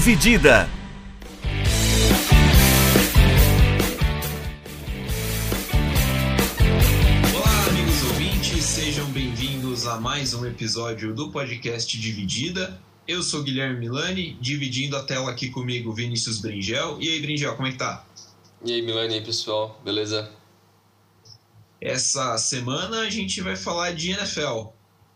Dividida. Olá, amigos ouvintes, sejam bem-vindos a mais um episódio do podcast Dividida. Eu sou Guilherme Milani, dividindo a tela aqui comigo Vinícius Bringel. E aí, Bringel, como é que tá? E aí, Milani, e aí, pessoal, beleza? Essa semana a gente vai falar de NFL,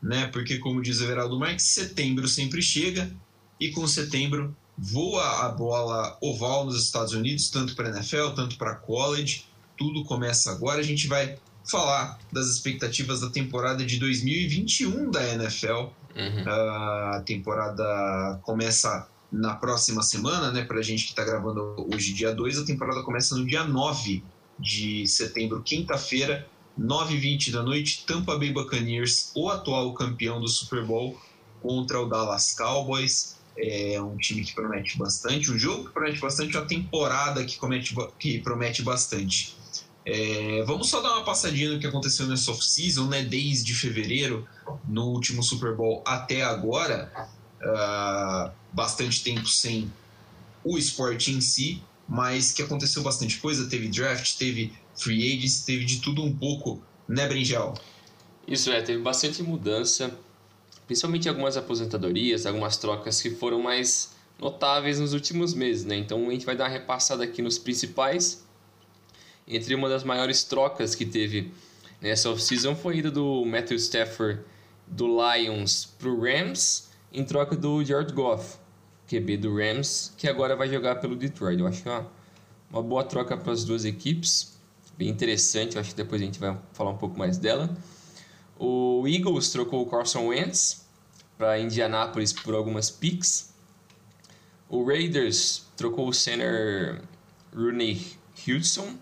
né? Porque, como diz o Everaldo Marques, setembro sempre chega e com setembro voa a bola oval nos Estados Unidos, tanto para NFL, tanto para college. Tudo começa agora. A gente vai falar das expectativas da temporada de 2021 da NFL. Uhum. A temporada começa na próxima semana, né? Para a gente que está gravando hoje, dia 2, a temporada começa no dia 9 de setembro, quinta-feira, 9h20 da noite. Tampa Bay Buccaneers, o atual campeão do Super Bowl, contra o Dallas Cowboys. É um time que promete bastante, um jogo que promete bastante, uma temporada que, comete, que promete bastante. É, vamos só dar uma passadinha no que aconteceu nessa off-season, né? Desde fevereiro, no último Super Bowl até agora. Uh, bastante tempo sem o esporte em si, mas que aconteceu bastante coisa. Teve draft, teve free agents, teve de tudo um pouco, né, Brinjal? Isso é, teve bastante mudança, principalmente algumas aposentadorias, algumas trocas que foram mais notáveis nos últimos meses, né? Então a gente vai dar uma repassada aqui nos principais. Entre uma das maiores trocas que teve nessa off-season foi a ida do Matthew Stafford do Lions para o Rams em troca do George Goff, QB do Rams, que agora vai jogar pelo Detroit. Eu acho é uma, uma boa troca para as duas equipes, bem interessante. Eu acho que depois a gente vai falar um pouco mais dela. O Eagles trocou o Carson Wentz para Indianapolis por algumas picks. O Raiders trocou o center Rooney Houston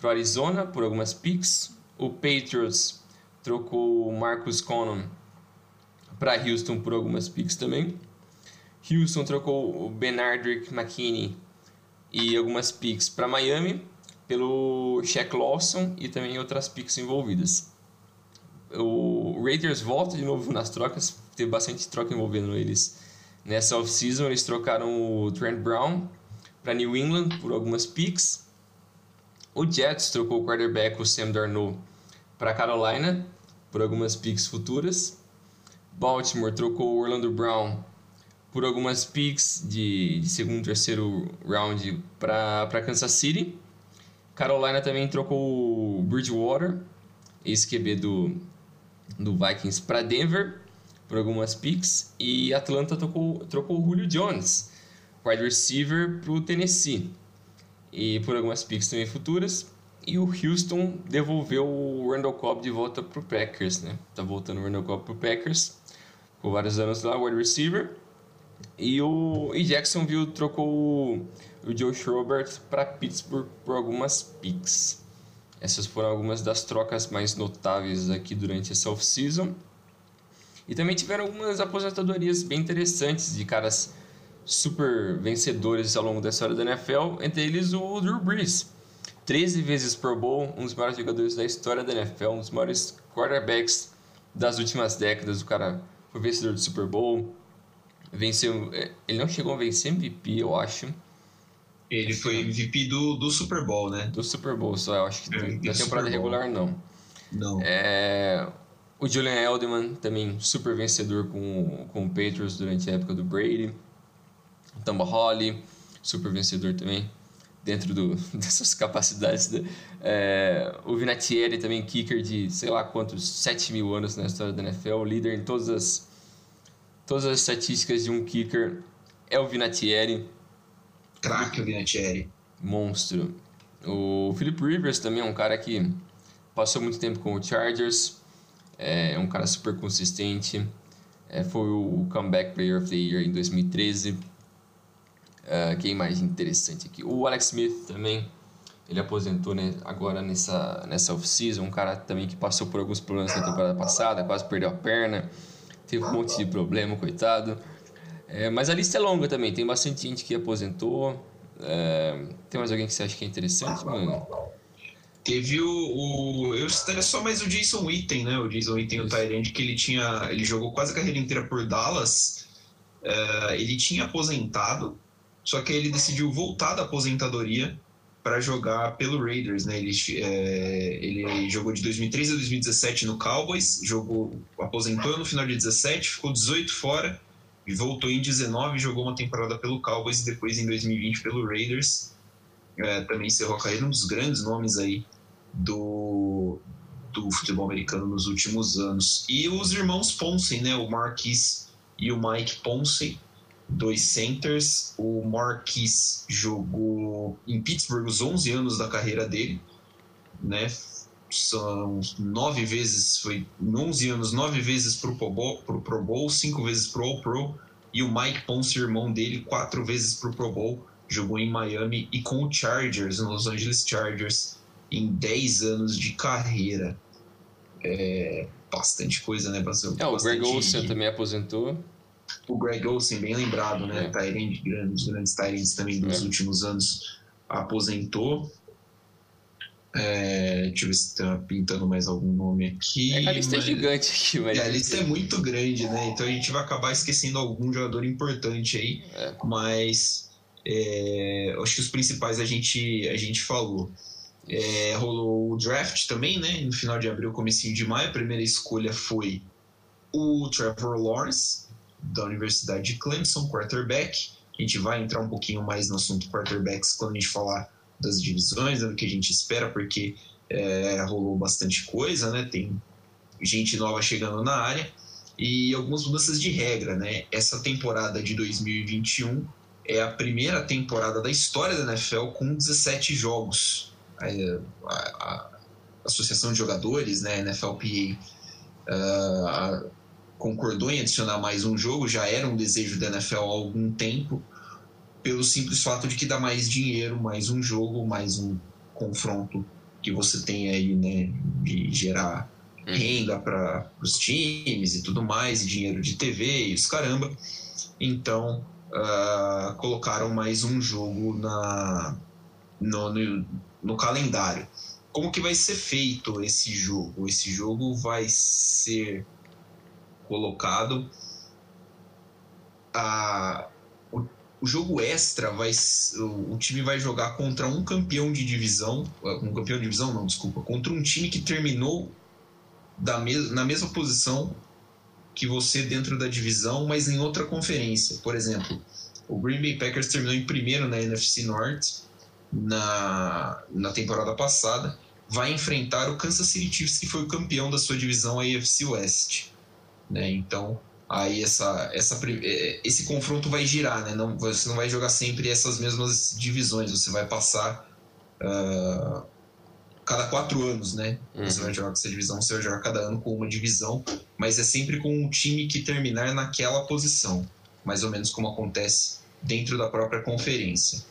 para Arizona por algumas picks. O Patriots trocou o Marcus Conon para Houston por algumas picks também. Houston trocou o Benardrick McKinney e algumas picks para Miami pelo Shaq Lawson e também outras picks envolvidas. O Raiders volta de novo nas trocas, teve bastante troca envolvendo eles. Nessa off-season eles trocaram o Trent Brown para New England por algumas picks. O Jets trocou o quarterback o Sam Darnold para Carolina por algumas picks futuras. Baltimore trocou o Orlando Brown por algumas picks de, de segundo terceiro round para Kansas City. Carolina também trocou o Bridgewater, ex-QB do, do Vikings, para Denver por algumas picks. E Atlanta trocou, trocou o Julio Jones, wide receiver, para o Tennessee. E por algumas picks também futuras. E o Houston devolveu o Randall Cobb de volta para o Packers, né? Tá voltando o Randall Cobb para o Packers. Por vários anos lá, wide receiver. E o e Jacksonville trocou o, o Joe Schobert para Pittsburgh por algumas picks. Essas foram algumas das trocas mais notáveis aqui durante essa off-season. E também tiveram algumas aposentadorias bem interessantes de caras super vencedores ao longo da história da NFL, entre eles o Drew Brees. 13 vezes Pro Bowl, um dos maiores jogadores da história da NFL, um dos maiores quarterbacks das últimas décadas. O cara foi vencedor do Super Bowl, venceu. Ele não chegou a vencer MVP, eu acho. Ele foi MVP do, do Super Bowl, né? Do Super Bowl, só eu acho que É, da temporada regular não. Não. É, o Julian Edelman também super vencedor com, com o Patriots durante a época do Brady. O Tamba Holly, super vencedor também dentro do, dessas capacidades. da- é, o Vinatieri também, kicker de sei lá quantos, 7 mil anos na história da NFL, líder em todas as, todas as estatísticas de um kicker. É o Vinatieri, Craque o Vinatieri. monstro. O Philip Rivers também é um cara que passou muito tempo com o Chargers, é um cara super consistente, é, foi o Comeback Player of the Year em 2013. É, quem mais interessante aqui? O Alex Smith também, ele aposentou né, agora nessa, nessa off-season, um cara também que passou por alguns problemas na temporada passada, quase perdeu a perna, teve um monte de problema, coitado. É, mas a lista é longa também, tem bastante gente que aposentou. É, tem mais alguém que você acha que é interessante, mano? Teve o, o. Eu citaria só mais o Jason Witten, né? O Jason Witten, o. Tyrant, que ele tinha. Ele jogou quase a carreira inteira por Dallas. É, ele tinha aposentado Só que ele decidiu voltar da aposentadoria para jogar pelo Raiders, né? Ele, é, ele jogou de 2013 a 2017 no Cowboys, jogou, aposentou no final de 17, ficou 18 fora e voltou em 19, jogou uma temporada pelo Cowboys e depois em 2020 pelo Raiders. É, também encerrou a carreira, um dos grandes nomes aí do, do futebol americano nos últimos anos. E os irmãos Ponce, né? O Marquis e o Mike Ponce, dois centers. O Marquis jogou em Pittsburgh os 11 anos da carreira dele, né? São nove vezes, foi 11 anos, nove vezes para o Pro Bowl, pro Pro Bowl, cinco vezes pro All Pro. E o Mike Ponce, irmão dele, quatro vezes para o Pro Bowl. Jogou em Miami e com o Chargers, no Los Angeles Chargers, em 10 anos de carreira. É bastante coisa, né, Brasil? É, o Greg Olsen também aposentou o Greg Olsen, bem lembrado, né? É. Tyrande, grandes, grandes Tyrants também dos é. últimos anos, aposentou. É, deixa eu ver se está pintando mais algum nome aqui. É, a lista é mas... é gigante aqui, mas. É, a lista é muito grande, né? Então a gente vai acabar esquecendo algum jogador importante aí. É. Mas é, acho que os principais a gente, a gente falou. É, rolou o draft também, né? No final de abril, comecinho de maio. A primeira escolha foi o Trevor Lawrence, da Universidade de Clemson, quarterback. A gente vai entrar um pouquinho mais no assunto quarterbacks quando a gente falar das divisões, né, do que a gente espera, porque é, rolou bastante coisa, né? Tem gente nova chegando na área e algumas mudanças de regra, né? Essa temporada de 2021 é a primeira temporada da história da NFL com 17 jogos. A, a, a Associação de Jogadores, né, NFLPA, uh, concordou em adicionar mais um jogo, já era um desejo da NFL há algum tempo, pelo simples fato de que dá mais dinheiro, mais um jogo, mais um confronto que você tem aí, né, de gerar uhum. renda para os times e tudo mais, e dinheiro de TV e os caramba. Então, uh, colocaram mais um jogo na, no, no, no calendário. Como que vai ser feito esse jogo? Esse jogo vai ser colocado. A, o, jogo extra vai o, time vai jogar contra um campeão de divisão, um campeão de divisão não, desculpa, contra um time que terminou da mes, na mesma posição que você dentro da divisão, mas em outra conferência. Por exemplo, o Green Bay Packers terminou em primeiro na NFC North na, na temporada passada, vai enfrentar o Kansas City Chiefs, que foi o campeão da sua divisão, a AFC West. Né? Então, aí essa, essa, é, esse confronto vai girar, né? não, você não vai jogar sempre essas mesmas divisões, você vai passar uh, cada quatro anos, né? Uhum. Você vai jogar com essa divisão, você vai jogar cada ano com uma divisão, mas é sempre com um time que terminar naquela posição, mais ou menos como acontece dentro da própria conferência.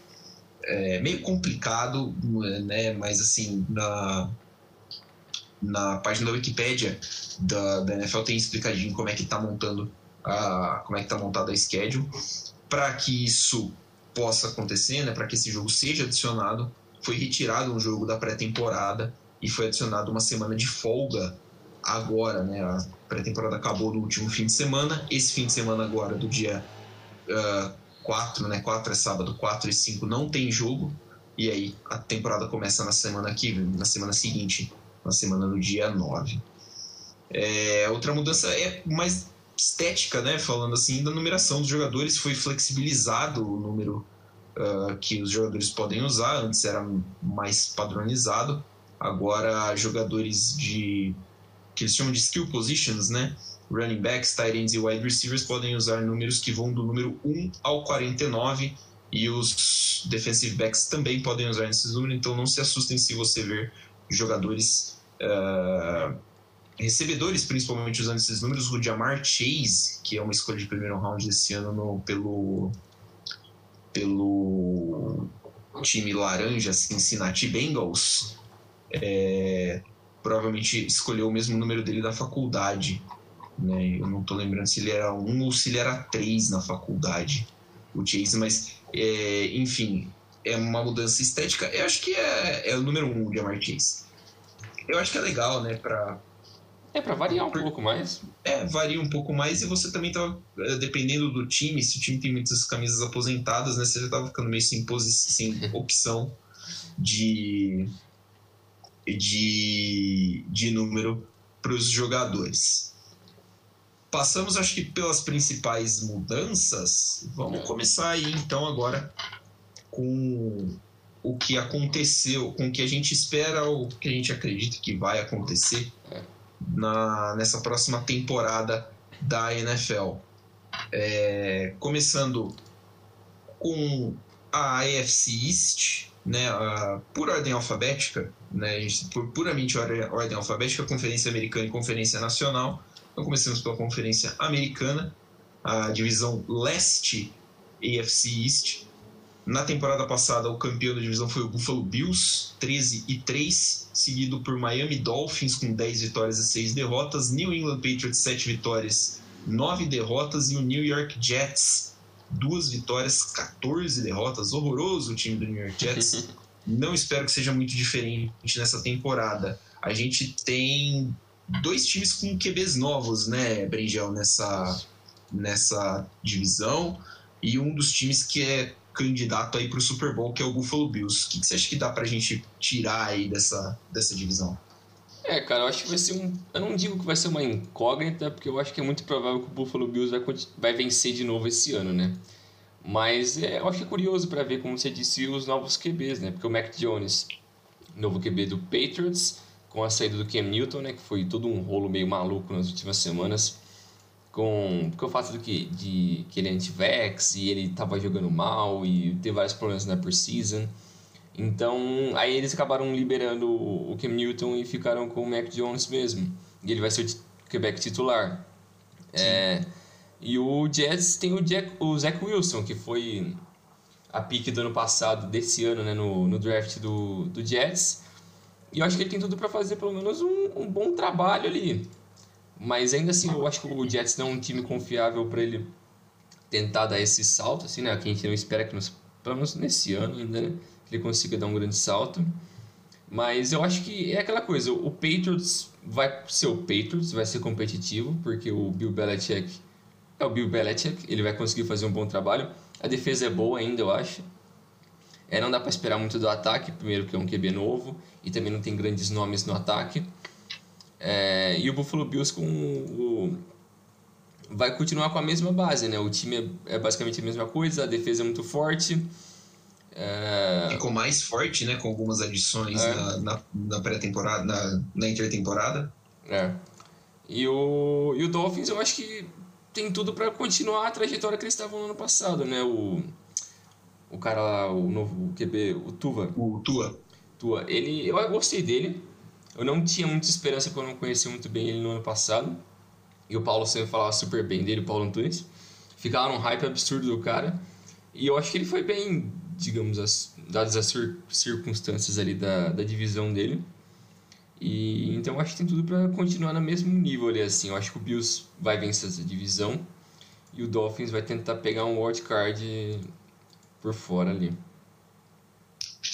É meio complicado, né? Mas assim, na, na página da Wikipedia da, da NFL tem explicadinho como é que está montando a como é que tá montada a schedule para que isso possa acontecer, né, para que esse jogo seja adicionado, foi retirado um jogo da pré-temporada e foi adicionado uma semana de folga agora, né? A pré-temporada acabou no último fim de semana. Esse fim de semana agora, do dia uh, 4, né? 4 é sábado, 4 e 5 não tem jogo. E aí a temporada começa na semana aqui, na semana seguinte, na semana do dia 9. É, outra mudança é mais estética, né? Falando assim, da numeração dos jogadores, foi flexibilizado o número uh, que os jogadores podem usar, antes era mais padronizado, agora jogadores de que eles chamam de skill positions, né? Running backs, tight ends e wide receivers podem usar números que vão do número 1 ao 49 e os defensive backs também podem usar esses números, então não se assustem se você ver jogadores uh, recebedores, principalmente usando esses números. O Jamar Chase, que é uma escolha de primeiro round desse ano no, pelo, pelo time laranja Cincinnati Bengals, é, provavelmente escolheu o mesmo número dele da faculdade. Né? Eu não estou lembrando se ele era um ou se ele era três na faculdade, o Chase, mas é, enfim, é uma mudança estética. Eu acho que é, é o número um, o Jamar Chase. Eu acho que é legal, né, para É, para variar um pouco mais. É, varia um pouco mais e você também tá, é, dependendo do time, se o time tem muitas camisas aposentadas, né, você já tava ficando meio sem, sem opção de, de, de número para os jogadores. Passamos, acho que, pelas principais mudanças. Vamos é. começar aí, então, agora com o que aconteceu, com o que a gente espera ou o que a gente acredita que vai acontecer é. na, nessa próxima temporada da NFL. É, começando com a AFC East, né, a, por ordem alfabética, né, por puramente ordem, ordem alfabética, Conferência Americana e Conferência Nacional. Então começamos pela Conferência Americana, a divisão leste AFC East. Na temporada passada, o campeão da divisão foi o Buffalo Bills, 13 e 3, seguido por Miami Dolphins com 10 vitórias e 6 derrotas, New England Patriots 7 vitórias, 9 derrotas e o New York Jets duas vitórias, 14 derrotas. Horroroso o time do New York Jets. Não espero que seja muito diferente nessa temporada. A gente tem dois times com QBs novos, né, Brengel, nessa, nessa divisão. E um dos times que é candidato aí para o Super Bowl, que é o Buffalo Bills. O que, você acha que dá para a gente tirar aí dessa, dessa divisão? É, cara, eu acho que vai ser um. Eu não digo que vai ser uma incógnita, porque eu acho que é muito provável que o Buffalo Bills vai, vai vencer de novo esse ano, né? Mas é, eu acho que é curioso para ver, como você disse, os novos QBs, né? Porque o Mac Jones, novo QB do Patriots, com a saída do Cam Newton, né? Que foi todo um rolo meio maluco nas últimas semanas. Com, porque o fato do que, de que ele é anti-vax e ele tava jogando mal e teve vários problemas na preseason. season então, aí eles acabaram liberando o Cam Newton e ficaram com o Mac Jones mesmo. E ele vai ser o Quebec titular. É, e o Jets tem o, Jack, o Zach Wilson, que foi a pique do ano passado, desse ano, né, no, no draft do, do Jets. E eu acho que ele tem tudo para fazer pelo menos um, um bom trabalho ali. Mas ainda assim, eu acho que o Jets não é um time confiável para ele tentar dar esse salto, assim, né? Que a gente não espera que, nos, pelo menos nesse ano ainda, né? ele consiga dar um grande salto. Mas eu acho que é aquela coisa, o Patriots vai ser o Patriots, vai ser competitivo, porque o Bill Belichick é o Bill Belichick, ele vai conseguir fazer um bom trabalho. A defesa é boa ainda, eu acho. É, não dá para esperar muito do ataque, primeiro que é um QB novo e também não tem grandes nomes no ataque. É, e o Buffalo Bills com o, vai continuar com a mesma base, né? O time é, é basicamente a mesma coisa, a defesa é muito forte. É... Ficou mais forte, né? Com algumas adições é. na, na, na pré-temporada, na, na intertemporada. É. E o, e o Dolphins, eu acho que tem tudo para continuar a trajetória que eles estavam no ano passado, né? O, o cara lá, o novo QB, o Tuva. O Tua. Tua. Ele, eu gostei dele. Eu não tinha muita esperança porque eu não conhecia muito bem ele no ano passado. E o Paulo sempre falava super bem dele, o Paulo Antunes. Ficava num hype absurdo do cara. E eu acho que ele foi bem digamos, as, dadas as circunstâncias ali da, da divisão dele. E então acho que tem tudo para continuar no mesmo nível ali assim. Eu acho que o Bills vai vencer essa divisão e o Dolphins vai tentar pegar um wild card por fora ali.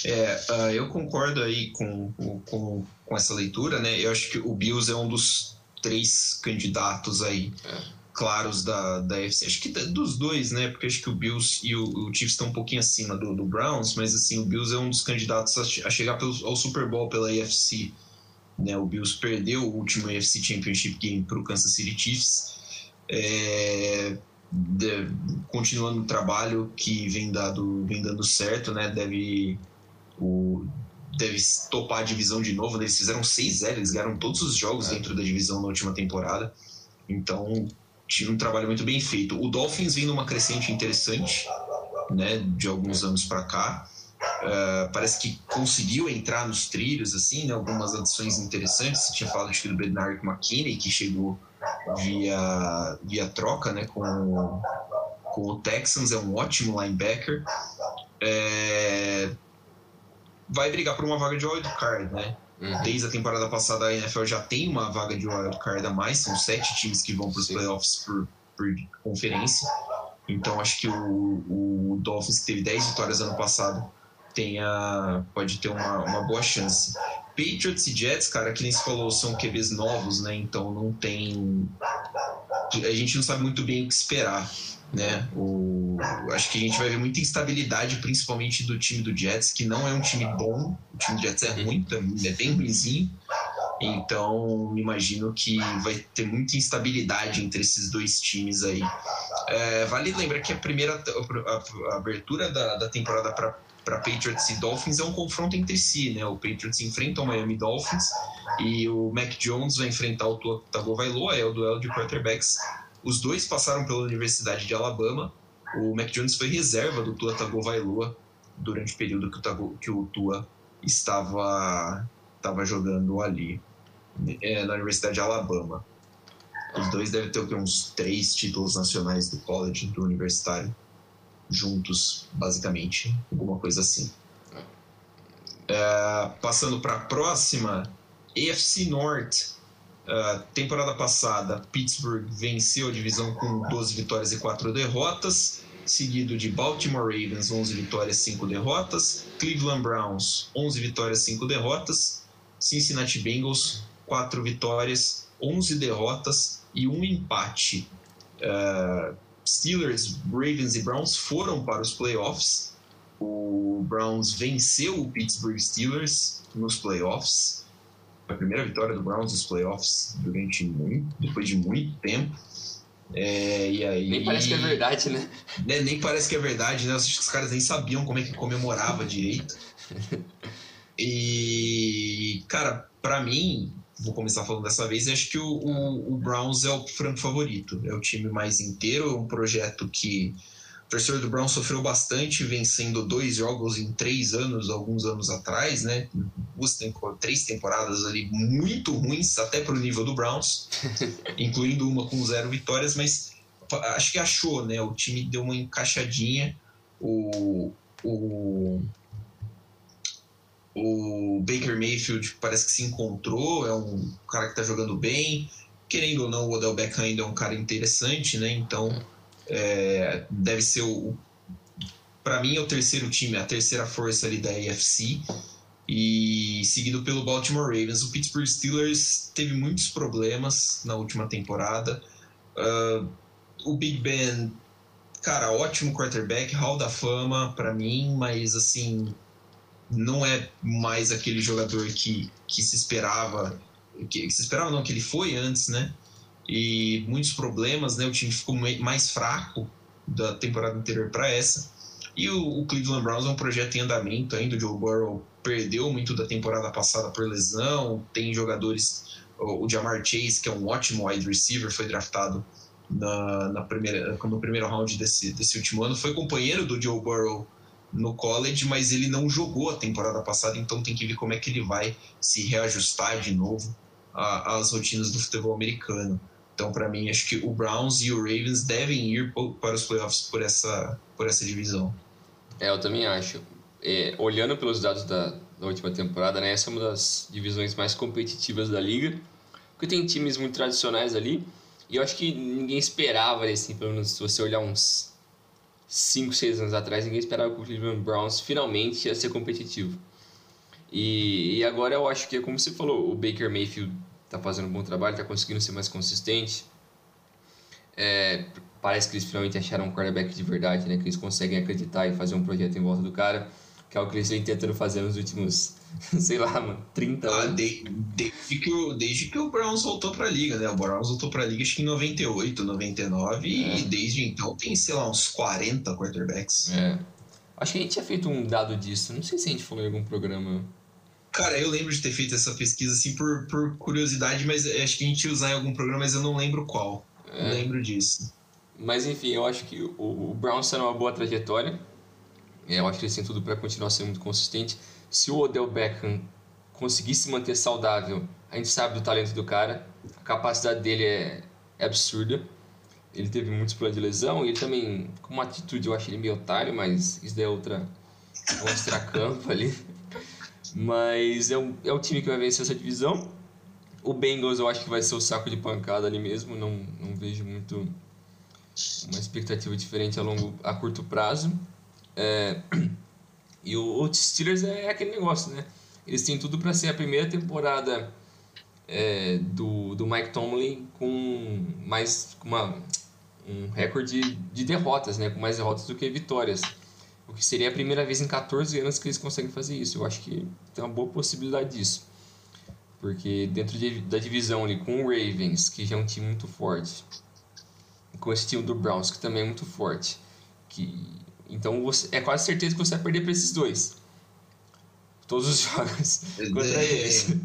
É, uh, eu concordo aí com, com, com essa leitura, né? Eu acho que o Bills é um dos três candidatos aí. É claros da, da FC. Acho que dos dois, né? Porque acho que o Bills e o, o Chiefs estão um pouquinho acima do, do, Browns, mas assim, o Bills é um dos candidatos a, a chegar pelo, ao Super Bowl pela AFC. Né? O Bills perdeu o último AFC Championship Game para o Kansas City Chiefs. É, de, continuando o trabalho que vem, dado, vem dando certo, né? Deve, o, deve topar a divisão de novo. Né? Eles fizeram 6-0, eles ganharam todos os jogos é. dentro da divisão na última temporada. Então, tive um trabalho muito bem feito. O Dolphins vem numa crescente interessante, né, de alguns anos para cá. Uh, parece que conseguiu entrar nos trilhos, assim, né, algumas adições interessantes. Você tinha falado do Bernard McKinney, que chegou via, via troca né, com, com o Texans, é um ótimo linebacker. É, vai brigar por uma vaga de wildcard, né? Uhum. Desde a temporada passada, a NFL já tem uma vaga de wildcard a mais, são sete times que vão para os playoffs por, por conferência. Então, acho que o, o Dolphins, que teve 10 vitórias ano passado, tenha, pode ter uma, uma boa chance. Patriots e Jets, cara, que nem se falou, são QBs novos, né? Então não tem. A gente não sabe muito bem o que esperar, né? O... Acho que a gente vai ver muita instabilidade, principalmente do time do Jets, que não é um time bom. O time do Jets é ruim, é bem ruimzinho. Então, imagino que vai ter muita instabilidade entre esses dois times aí. É, vale lembrar que a primeira a, a abertura da, da temporada para Patriots e Dolphins é um confronto entre si, né? O Patriots enfrenta o Miami Dolphins e o Mac Jones vai enfrentar o Tua Tagovailoa, é o duelo de quarterbacks. Os dois passaram pela Universidade de Alabama. O Mac Jones foi reserva do Tua Tagovailoa durante o período que o, Tago, que o Tua estava, estava jogando ali é, na Universidade de Alabama. Os dois devem ter uns três títulos nacionais do college, do universitário juntos, basicamente, alguma coisa assim. É, passando para a próxima, AFC North. Uh, temporada passada, Pittsburgh venceu a divisão com 12 vitórias e 4 derrotas, seguido de Baltimore Ravens, 11 vitórias e 5 derrotas, Cleveland Browns, 11 vitórias e 5 derrotas, Cincinnati Bengals, 4 vitórias, 11 derrotas e um empate. Uh, Steelers, Ravens e Browns foram para os playoffs. O Browns venceu o Pittsburgh Steelers nos playoffs. A primeira vitória do Browns nos playoffs durante muito, depois de muito tempo. É, e aí, nem parece que é verdade, né? né? Nem parece que é verdade, né? Acho que os caras nem sabiam como é que comemorava direito. E, cara, para mim, vou começar falando dessa vez, acho que o, o, o, Browns é o franco favorito. É o time mais inteiro, é um projeto que o torcedor do Browns sofreu bastante, vencendo dois jogos em três anos, alguns anos atrás, né? Duas três temporadas ali muito ruins, até para o nível do Browns, incluindo uma com zero vitórias, mas acho que achou, né? O time deu uma encaixadinha. O, o o Baker Mayfield parece que se encontrou, é um cara que está jogando bem. Querendo ou não, o Odell Beckham ainda é um cara interessante, né? Então, é, deve ser o. Para mim, é o terceiro time, a terceira força ali da AFC. E seguido pelo Baltimore Ravens. O Pittsburgh Steelers teve muitos problemas na última temporada. Uh, o Big Ben, cara, ótimo quarterback, hall da fama para mim, mas assim, não é mais aquele jogador que, que se esperava, que, que se esperava não, que ele foi antes, né? E muitos problemas, né? O time ficou mais fraco da temporada anterior para essa. E o, Cleveland Browns é um projeto em andamento ainda. O Joe Burrow perdeu muito da temporada passada por lesão. Tem jogadores, o, o Jamar Chase, que é um ótimo wide receiver, foi draftado na, na primeira, no primeiro round desse, desse último ano. Foi companheiro do Joe Burrow no college, mas ele não jogou a temporada passada, então tem que ver como é que ele vai se reajustar de novo às rotinas do futebol americano. Então, para mim, acho que o Browns e o Ravens devem ir para os playoffs por essa, por essa divisão. É, eu também acho. É, olhando pelos dados da, da, última temporada, né, essa é uma das divisões mais competitivas da liga, porque tem times muito tradicionais ali, e eu acho que ninguém esperava, assim, pelo menos se você olhar uns 5, 6 anos atrás, ninguém esperava que o Cleveland Browns finalmente ia ser competitivo. E, e agora eu acho que é como você falou, o Baker Mayfield está fazendo um bom trabalho, está conseguindo ser mais consistente. É, parece que eles finalmente acharam um quarterback de verdade, né? Que eles conseguem acreditar e fazer um projeto em volta do cara que é o que eles vêm tentando fazer nos últimos, sei lá, mano, 30 ah, anos. De, desde, que o, desde que o Browns voltou pra liga, né? O Browns voltou pra liga acho que em 98, 99, é. e desde então tem, sei lá, uns 40 quarterbacks. É. Acho que a gente tinha feito um dado disso, não sei se a gente falou em algum programa. Cara, eu lembro de ter feito essa pesquisa assim por, por curiosidade, mas acho que a gente ia usar em algum programa, mas eu não lembro qual. É. Não lembro disso. Mas enfim, eu acho que o, o Browns está numa boa trajetória. Eu acho que ele tem tudo para continuar sendo muito consistente. Se o Odell Beckham conseguir se manter saudável, a gente sabe do talento do cara, a capacidade dele é, é absurda. Ele teve muitos problemas de lesão e ele também, com uma atitude, eu acho ele meio otário, mas isso daí é outra. É um extracampo ali. Mas é, um, é o time que vai vencer essa divisão. O Bengals eu acho que vai ser o saco de pancada ali mesmo. Não, não vejo muito uma expectativa diferente a longo a curto prazo. É, e o, o Steelers é aquele negócio, né? eles têm tudo para ser a primeira temporada é, do, do Mike Tomlin com mais uma, um recorde de derrotas, né? Com mais derrotas do que vitórias. O que seria a primeira vez em 14 anos que eles conseguem fazer isso. Eu acho que tem uma boa possibilidade disso. Porque dentro de, da divisão ali, com o Ravens, que já é um time muito forte, com esse time do Browns, que também é muito forte, que então você, é quase certeza que você vai perder para esses dois. Todos os jogos contra eles.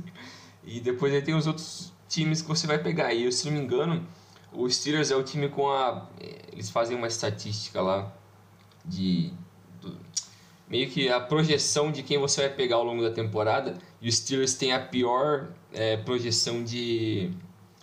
E depois aí tem os outros times que você vai pegar. E se não me engano, o Steelers é o time com a. Eles fazem uma estatística lá de. Meio que a projeção de quem você vai pegar ao longo da temporada. E os Steelers têm a pior é, projeção de,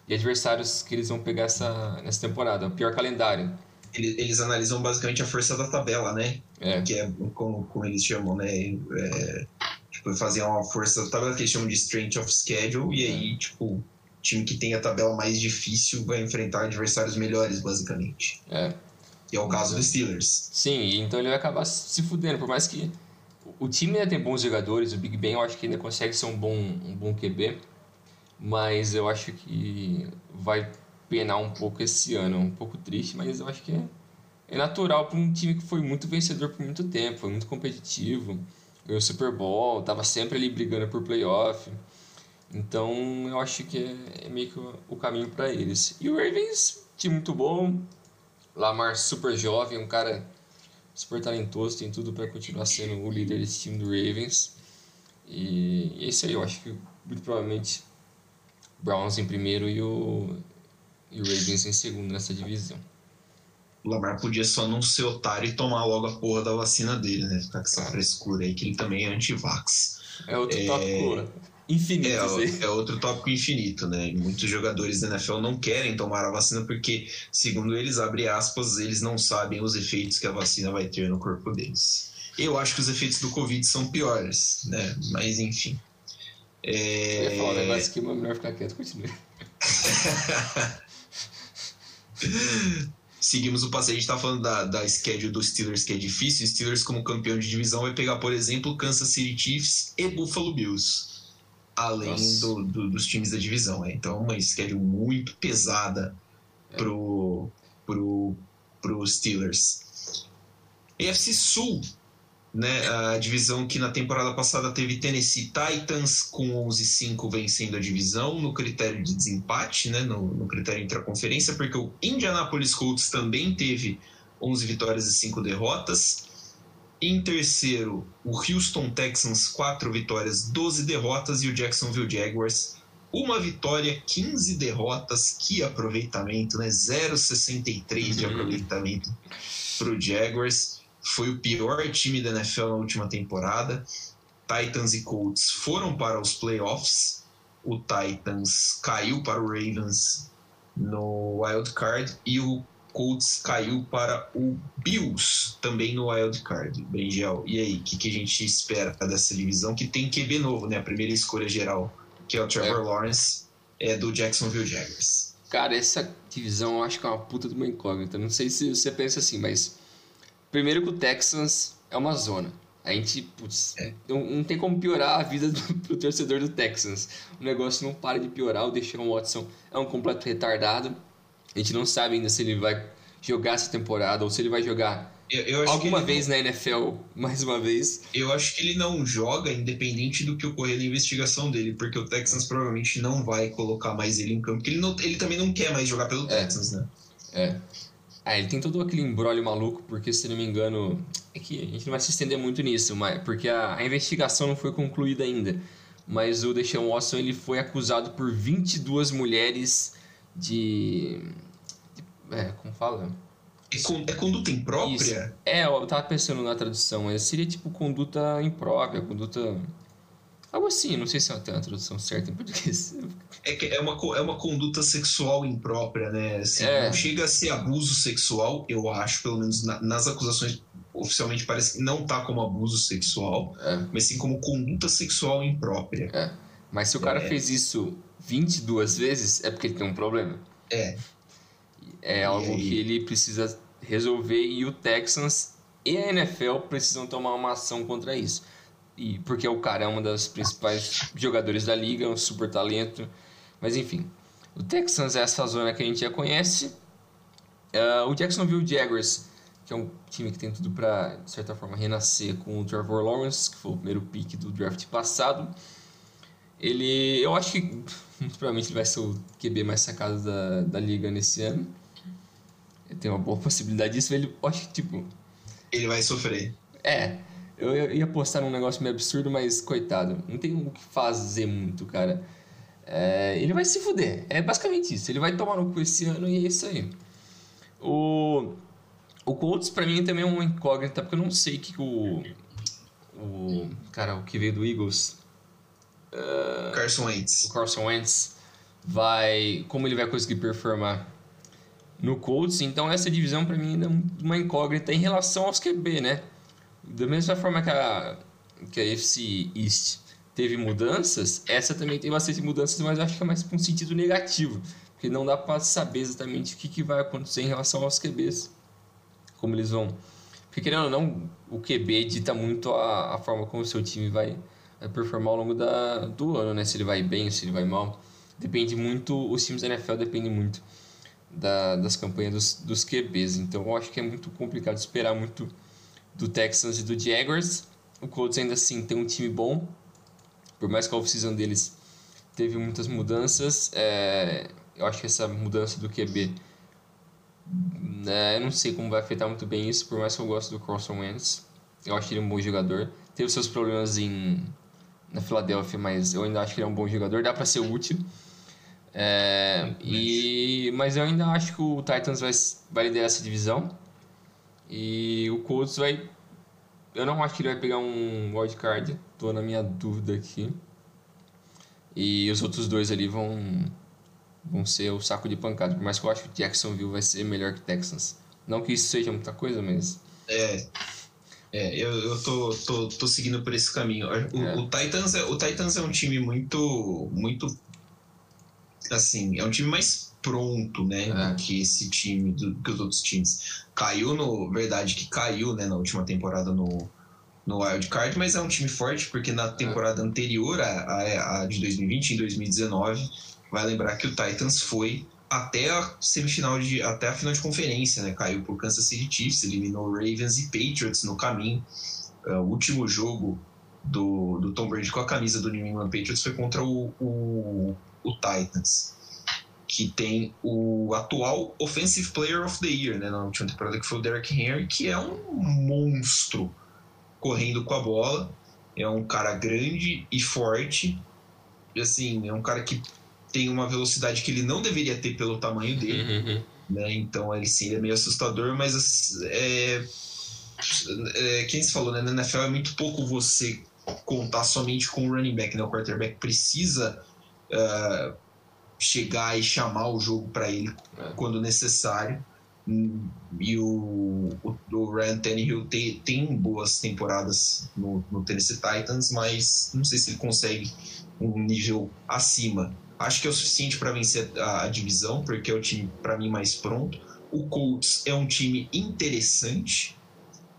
de adversários que eles vão pegar essa, nessa temporada, o pior calendário. Eles, eles analisam basicamente a força da tabela, né? É. Que é como, como eles chamam, né? É, tipo, fazer uma força da tabela que eles chamam de strength of schedule, e aí, tipo, time que tem a tabela mais difícil vai enfrentar adversários melhores, basicamente. É. Que é o caso dos Steelers. Sim, então ele vai acabar se fudendo, por mais que o time ainda tem bons jogadores, o Big Ben eu acho que ainda consegue ser um bom, um bom QB, mas eu acho que vai penar um pouco esse ano, um pouco triste, mas eu acho que é, é natural para um time que foi muito vencedor por muito tempo, foi muito competitivo, ganhou o Super Bowl, tava sempre ali brigando por playoff. Então eu acho que é, é meio que o caminho para eles. E o Ravens, time muito bom. Lamar super jovem, um cara super talentoso, tem tudo para continuar sendo o líder desse time do Ravens. E é isso aí, eu acho que muito provavelmente Browns em primeiro e o, e o Ravens em segundo nessa divisão. O Lamar podia só não ser otário e tomar logo a porra da vacina dele, né? Ficar com essa frescura aí, que ele também é anti-vax. É outro é... tópico infinito. É, é, outro tópico infinito, né? Muitos jogadores da NFL não querem tomar a vacina porque, segundo eles, abre aspas, eles não sabem os efeitos que a vacina vai ter no corpo deles. Eu acho que os efeitos do Covid são piores, né? Mas enfim. É... Eu ia falar um negócio que é melhor ficar quieto, continue. Seguimos o passeio, a gente tá falando da, da schedule dos Steelers, que é difícil. Steelers, como campeão de divisão, vai pegar, por exemplo, Kansas City Chiefs e Buffalo Bills além do, do, dos times da divisão. Né? Então, uma schedule muito pesada é. pro, pro, pro Steelers. AFC Sul, né, a divisão que na temporada passada teve Tennessee Titans com 11-5 vencendo a divisão no critério de desempate, né, no, no critério intraconferência, porque o Indianapolis Colts também teve 11 vitórias e 5 derrotas. Em terceiro, o Houston Texans, 4 vitórias, 12 derrotas, e o Jacksonville Jaguars, uma vitória, 15 derrotas. Que aproveitamento, né? 0,63 de uhum. aproveitamento para o Jaguars. Foi o pior time da NFL na última temporada. Titans e Colts foram para os playoffs. O Titans caiu para o Ravens no wild card e o Colts caiu para o Bills, também no wild card. Brinjel, e aí, o que, que, a gente espera dessa divisão que tem QB novo, né? A primeira escolha geral, que é o Trevor é. Lawrence, é do Jacksonville Jaguars. Cara, essa divisão eu acho que é uma puta de uma incógnita. Não sei se você pensa assim, mas primeiro que o Texans é uma zona. A gente, putz, é. não, não, tem como piorar a vida do pro torcedor do Texans. O negócio não para de piorar. O Deshaun Watson é um completo retardado a gente não sabe ainda se ele vai jogar essa temporada ou se ele vai jogar eu, eu alguma vez não... na NFL, mais uma vez. Eu acho que ele não joga independente do que ocorrer na investigação dele, porque o Texans provavelmente não vai colocar mais ele em campo, porque ele, não, ele também não quer mais jogar pelo é. Texans, né? É. Ah, ele tem todo aquele embrólio maluco, porque se não me engano. É que a gente não vai se estender muito nisso, mas, porque a, a investigação não foi concluída ainda. Mas o Deshaun Watson ele foi acusado por 22 mulheres de. de é, como fala? É, con é conduta imprópria? Isso. É, eu tava pensando na tradução, mas seria tipo conduta imprópria, conduta. Algo assim, não sei se tem uma tradução certa em português. É, que é, uma, é uma conduta sexual imprópria, né? Assim, é. Não chega a ser abuso sexual, eu acho, pelo menos na, nas acusações oficialmente parece que não tá como abuso sexual, é. mas sim como conduta sexual imprópria. É. Mas se o cara é. fez isso 22 vezes, é porque ele tem um problema. É. É algo que ele precisa resolver e o Texans e a NFL precisam tomar uma ação contra isso. e porque o cara é um dos principais jogadores da liga, um super talento. Mas enfim, o Texans é essa zona que a gente já conhece. Uh, o Jacksonville Jaguars, que é um time que tem tudo para, de certa forma, renascer com o Trevor Lawrence, que foi o primeiro pick do draft passado. Ele, eu acho que muito provavelmente ele vai ser o QB mais sacado da, da liga nesse ano. Tem uma boa possibilidade disso. Ele, acho que, tipo. Ele vai sofrer. É. Eu ia apostar num negócio meio absurdo, mas coitado, não tem o que fazer muito, cara. É, ele vai se fuder. É basicamente isso. Ele vai tomar no cu esse ano e é isso aí. O, o Colts, pra mim, também é uma incógnita, porque eu não sei que o. O. Cara, o que veio do Eagles. Uh, Carson Wentz. O Carson Wentz vai. Como ele vai conseguir performar no Colts. Então, essa divisão, para mim, é uma incógnita em relação aos QB, né? Da mesma forma que a, que a FC East teve mudanças, essa também tem bastante mudanças, mas eu acho que é mais para um sentido negativo, porque não dá para saber exatamente o que, que vai acontecer em relação aos QBs, como eles vão. Porque querendo ou não, o QB dita muito a, a forma como o seu time vai performar ao longo da, do ano, né? Se ele vai bem, se ele vai mal. Depende muito, os times da NFL dependem muito da, das campanhas dos, dos QBs. Então eu acho que é muito complicado esperar muito do Texans e do Jaguars. O Colts ainda assim tem um time bom, por mais que a off-season deles teve muitas mudanças. É, eu acho que essa mudança do QB, né, eu não sei como vai afetar muito bem isso, por mais que eu goste do Carson Wentz. Eu acho ele um bom jogador. Teve seus problemas em, na Filadélfia, mas eu ainda acho que ele é um bom jogador. Dá para ser útil. É, e, mas eu ainda acho que o Titans vai, vai liderar essa divisão. E o Colts vai. Eu não acho que ele vai pegar um wildcard, tô na minha dúvida aqui. E os outros dois ali vão vão ser o saco de pancada, por mais que eu acho que Jacksonville vai ser melhor que Texans. Não que isso seja muita coisa, mas. É. É, eu, eu tô, tô, tô seguindo por esse caminho. O, é. o, Titans é, o Titans é um time muito. muito. Assim, é um time mais pronto, né? É. Que esse time, do, que os outros times. Caiu no. Verdade que caiu, né? Na última temporada no, no Wild Card, mas é um time forte, porque na temporada anterior, a, a, de 2020, em 2019, vai lembrar que o Titans foi até a semifinal de. até a final de conferência, né? Caiu por Kansas City Chiefs, eliminou Ravens e Patriots no caminho. Uh, o último jogo do, do Tom Brady com a camisa do New England Patriots foi contra o, o, o Titans que tem o atual Offensive Player of the Year, né, na última temporada, que foi o Derrick Henry, que é um monstro correndo com a bola. É um cara grande e forte. E, assim, é um cara que tem uma velocidade que ele não deveria ter pelo tamanho dele. Uhum. Né? Então, ele sim, é meio assustador, mas é, é, quem se falou, né? Na NFL é muito pouco você contar somente com o running back, né? O quarterback precisa uh, chegar e chamar o jogo para ele é. quando necessário. E o, o, o Ryan Tannehill tem, tem boas temporadas no, no Tennessee Titans, mas não sei se ele consegue um nível acima. Acho que é o suficiente para vencer a, a, divisão, porque é o time, para mim, mais pronto. O Colts é um time interessante,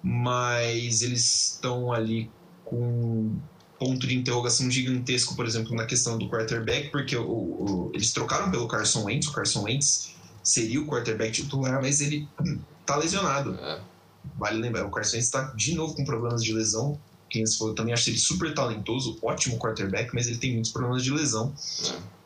mas eles estão ali com ponto de interrogação gigantesco, por exemplo, na questão do quarterback, porque o, o, eles trocaram pelo Carson Wentz, o Carson Wentz seria o quarterback titular, mas ele hum, tá lesionado. É. Vale lembrar, o Carson Wentz está de novo com problemas de lesão. Quem se eu também acho ele super talentoso, ótimo quarterback, mas ele tem muitos problemas de lesão.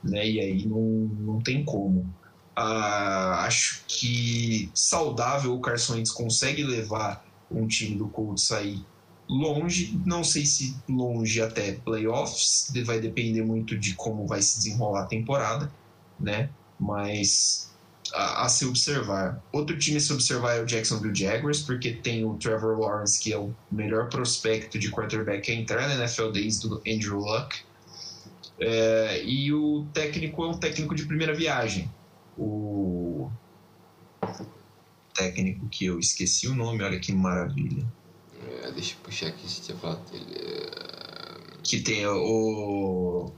É. Né? E aí não, não tem como. Ah, acho que saudável o Carson Wentz consegue levar um time do Colts aí longe, não sei se longe até playoffs, vai depender muito de como vai se desenrolar a temporada, né? Mas a, a, se observar. Outro time a se observar é o Jacksonville Jaguars, porque tem o Trevor Lawrence, que é o melhor prospecto de quarterback a entrar na NFL desde do Andrew Luck. É, e o técnico é um técnico de primeira viagem. O técnico que eu esqueci o nome, olha que maravilha. É, deixa eu puxar aqui se tinha falado dele. É, que tem o.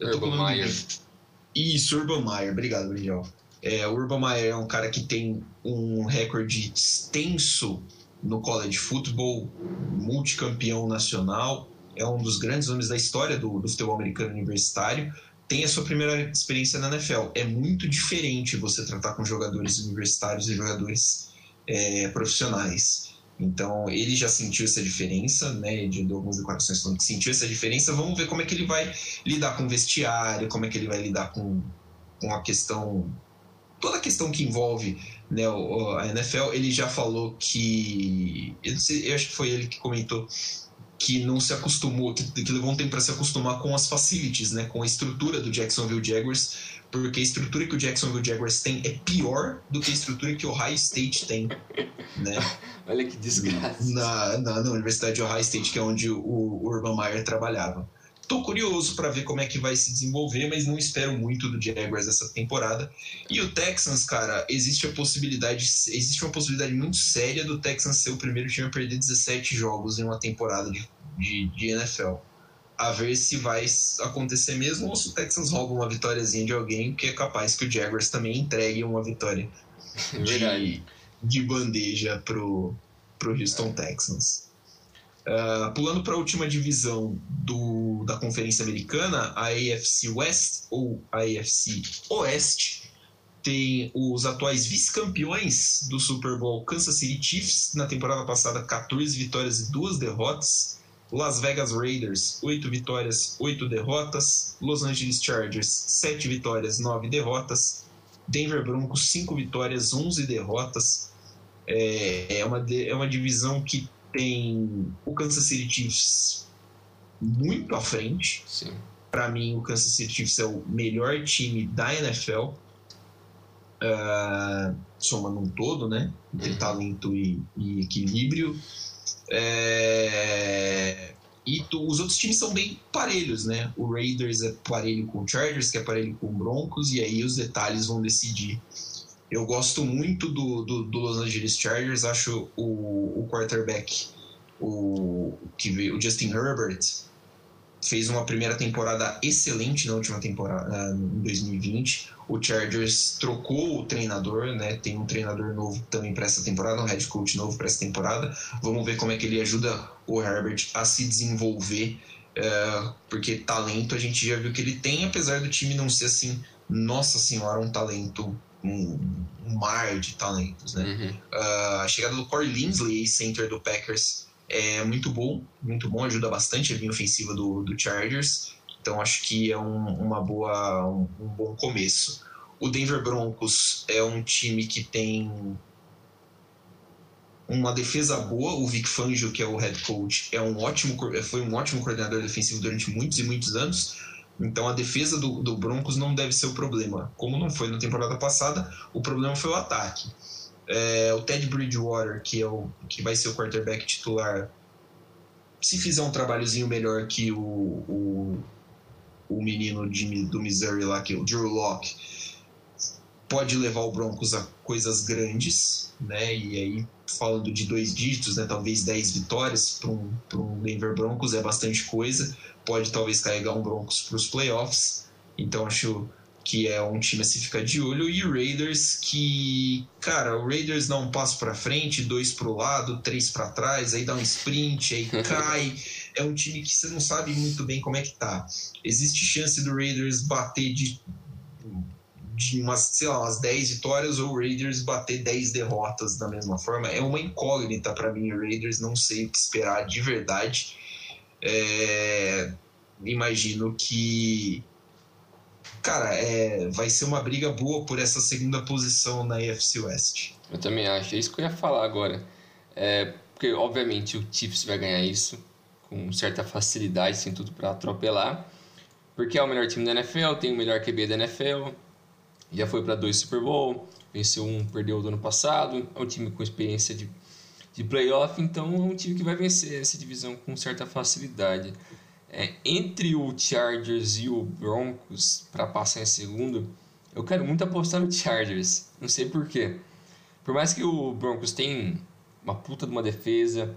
Urban Meyer. Isso, Urban Meyer. Obrigado, Brinjal. É, o Urban Meyer é um cara que tem um recorde extenso no college football, multicampeão nacional, é um dos grandes nomes da história do, do futebol americano universitário, tem a sua primeira experiência na NFL. É muito diferente você tratar com jogadores universitários e jogadores é, profissionais. Então, ele já sentiu essa diferença, né? De, algumas declarações falando que sentiu essa diferença. Vamos ver como é que ele vai lidar com o vestiário, como é que ele vai lidar com, com a questão. Toda a questão que envolve né, a NFL. Ele já falou que. Eu, sei, eu acho que foi ele que comentou que não se acostumou, que, que levou um tempo para se acostumar com as facilities, né, com a estrutura do Jacksonville Jaguars, porque a estrutura que o Jacksonville Jaguars tem é pior do que a estrutura que o Ohio State tem, né? Olha que desgraça. Na, na, na, Universidade de Ohio State, que é onde o, o Urban Meyer trabalhava. Tô curioso para ver como é que vai se desenvolver, mas não espero muito do Jaguars essa temporada. E o Texans, cara, existe a possibilidade, existe uma possibilidade muito séria do Texans ser o primeiro time a perder 17 jogos em uma temporada de, de, de NFL. A ver se vai acontecer mesmo ou se o Texans rouba uma vitóriazinha de alguém, que é capaz que o Jaguars também entregue uma vitória de, de bandeja pro, pro Houston. Texans. Uh, pulando para a última divisão do, da Conferência Americana, a AFC West ou a AFC Oeste tem os atuais vice-campeões do Super Bowl Kansas City Chiefs, na temporada passada 14 vitórias e 2 derrotas. Las Vegas Raiders, 8 vitórias, 8 derrotas. Los Angeles Chargers, 7 vitórias, 9 derrotas. Denver Broncos, 5 vitórias, 11 derrotas. É, é, uma, é uma divisão que tem o Kansas City Chiefs muito à frente. Para mim, o Kansas City Chiefs é o melhor time da NFL, uh, ah, somando um todo, né? Entre uhum. talento e, e equilíbrio. É... E tu, os outros times são bem parelhos, né? O Raiders é parelho com o Chargers, que é parelho com o Broncos, e aí os detalhes vão decidir eu gosto muito do, do, do Los Angeles Chargers, acho o, o quarterback, o, que o Justin Herbert, fez uma primeira temporada excelente na última temporada, em 2020. O Chargers trocou o treinador, né? Tem um treinador novo também para essa temporada, um head coach novo para essa temporada. Vamos ver como é que ele ajuda o Herbert a se desenvolver, uh, porque talento a gente já viu que ele tem, apesar do time não ser assim, nossa senhora, um talento um, um mar de talentos, né? Uhum. Uh, a chegada do Corey Linsley, center do Packers, é muito bom, muito bom, ajuda bastante a linha ofensiva do, do Chargers. Então acho que é um, uma boa, um, um, bom começo. O Denver Broncos é um time que tem uma defesa boa. O Vic Fangio, que é o head coach, é um ótimo, foi um ótimo coordenador defensivo durante muitos e muitos anos. Então a defesa do, do Broncos não deve ser o problema. Como não foi na temporada passada, o problema foi o ataque. É, o Ted Bridgewater, que, é o, que vai ser o quarterback titular, se fizer um trabalhozinho melhor que o, o, o menino de, do Missouri lá, que é o Drew Locke, pode levar o Broncos a coisas grandes, né? E aí, falando de dois dígitos, né? Talvez 10 vitórias para um, um Denver Broncos é bastante coisa pode talvez carregar um Broncos para os playoffs. Então acho que é um time a se ficar de olho. E o Raiders, que, cara, o Raiders dá um passo para frente, dois para o lado, três para trás, aí dá um sprint, aí cai. É um time que você não sabe muito bem como é que tá. Existe chance do Raiders bater de, de umas, sei lá, umas 10 vitórias ou o Raiders bater 10 derrotas da mesma forma. É uma incógnita para mim, o Raiders, não sei o que esperar de verdade. É, imagino que cara, é, vai ser uma briga boa por essa segunda posição na AFC West. Eu também acho, é isso que eu ia falar agora. É, porque, obviamente, o Chiefs vai ganhar isso com certa facilidade, sem tudo para atropelar. Porque é o melhor time da NFL, tem o melhor QB da NFL, já foi para dois Super Bowl, venceu um, perdeu do ano passado, é um time com experiência de de playoff, então é um time que vai vencer essa divisão com certa facilidade. É, entre o Chargers e o Broncos, para passar em segundo, eu quero muito apostar no Chargers, não sei porquê. Por mais que o Broncos tenha uma puta de uma defesa,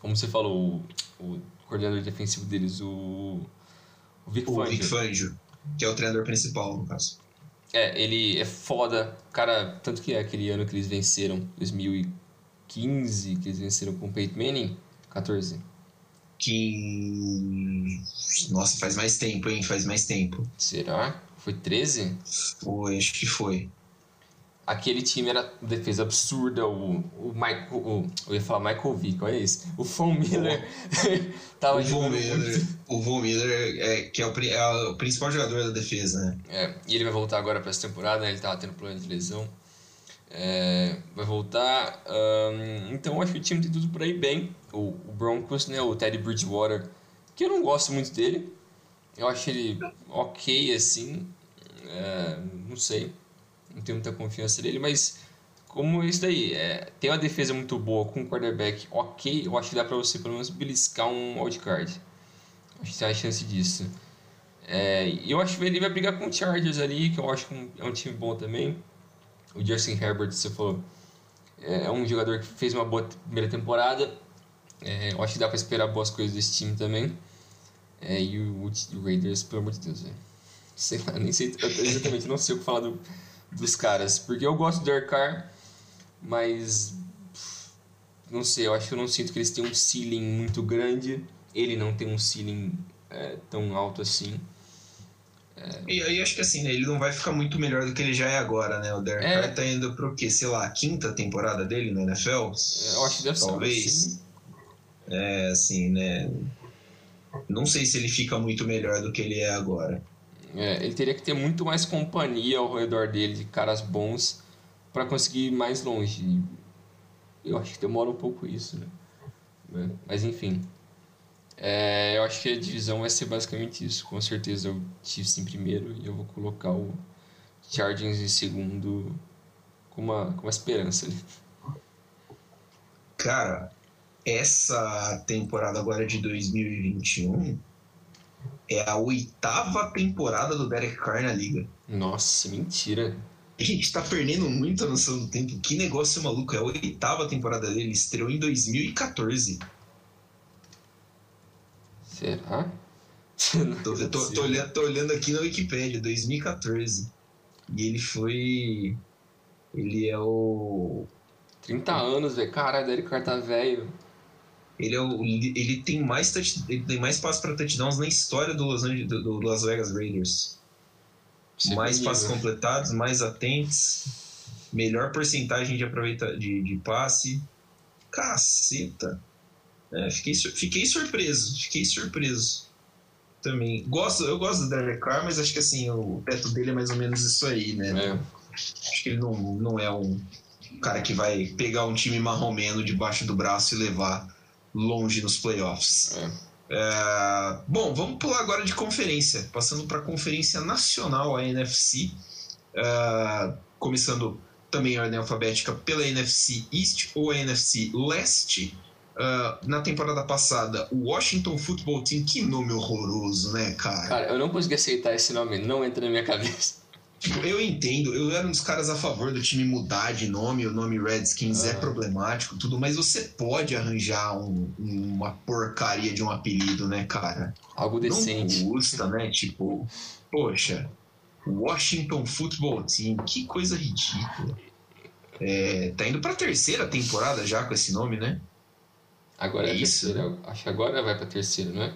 como você falou, o, o coordenador defensivo deles, o, o Vic Fangio. O Vic Fangio, que é o treinador principal, no caso. É, ele é foda. Cara, tanto que é aquele ano que eles venceram, 2015, que eles venceram com o Peyton Manning, 14. que. Nossa, faz mais tempo, hein? Faz mais tempo. Será? Foi 13? Foi, acho que foi. Aquele time era defesa absurda, o, o Michael. O, eu ia falar Michael Vick, olha isso. O Von Miller tava o Von Miller, muito. O Von Miller, é, que é o, é o, principal jogador da defesa, né? É, e ele vai voltar agora para essa temporada, né? Ele tava tendo problema de lesão. É, vai voltar. Um, então acho que o time tem tudo por aí bem. O, o, Broncos, né? O Teddy Bridgewater, que eu não gosto muito dele. Eu acho ele ok assim. É, não sei. Não tenho muita confiança nele, mas como isso daí, é, tem uma defesa muito boa com um quarterback ok, eu acho que dá pra você pelo menos beliscar um wildcard. Acho que tem a chance disso. É, eu acho que ele vai brigar com o Chargers ali, que eu acho que é um time bom também. O Justin Herbert, você falou, é, é um jogador que fez uma boa primeira temporada. É, eu acho que dá pra esperar boas coisas desse time também. É, e o, o, Raiders, pelo amor de Deus, velho. Sei lá, nem sei exatamente, não sei o que falar do, dos caras. Porque eu gosto do Derek Carr, mas. Não sei, eu acho que eu não sinto que eles têm um ceiling muito grande. Ele não tem um ceiling é, tão alto assim. É... E aí acho que assim, né, ele não vai ficar muito melhor do que ele já é agora, né? O Derek é... Carr tá indo pro quê? Sei lá, a quinta temporada dele no NFL? Eu acho que deve Talvez. ser. Talvez. É, assim, né? Não sei se ele fica muito melhor do que ele é agora. É, ele teria que ter muito mais companhia ao redor dele, de caras bons, para conseguir ir mais longe. Eu acho que demora um pouco isso, né? Mas enfim. É, eu acho que a divisão vai ser basicamente isso. Com certeza o Chiefs em primeiro e eu vou colocar o Chargers em segundo com uma, com uma esperança ali. Cara, essa temporada agora de 2021 é a oitava temporada do Derek Carr na liga. Nossa, mentira. A gente tá perdendo muita noção do tempo. Que negócio maluco. É a oitava temporada dele. Estreou em 2014. Será? tô, tô, tô, olhando, tô olhando aqui na Wikipedia, 2014. E ele foi. Ele é o. 30 anos, velho. Caralho, Derek Carr tá velho. Ele, é o, ele tem mais touch, ele tem mais passos para touchdowns na história do Los, Angeles, do, do Las Vegas Raiders. Você mais passos completados, mais atentos, melhor porcentagem de aproveita de, de passe. Caceta. É, fiquei, fiquei surpreso, fiquei surpreso. Também. Gosto, eu gosto do Derek Carr, mas acho que assim, o teto dele é mais ou menos isso aí, né? É. Acho que ele não, não é um cara que vai pegar um time marromeno debaixo do braço e levar longe nos playoffs. É. É, bom, vamos pular agora de conferência, passando para a conferência nacional, a NFC, é, começando também a ordem alfabética pela NFC East ou a NFC Leste. Uh, na temporada passada, o Washington Football Team, que nome horroroso, né, cara? Cara, eu não consegui aceitar esse nome, não entra na minha cabeça. Tipo, eu entendo, eu era um dos caras a favor do time mudar de nome, o nome Redskins é problemático, tudo, mas você pode arranjar um, uma porcaria de um apelido, né, cara? Algo decente. Não custa, né? Tipo, poxa, Washington Football Team, que coisa ridícula. É, tá indo pra terceira temporada já com esse nome, né? Agora é, é isso. Terceira, acho que agora vai pra terceira, não é?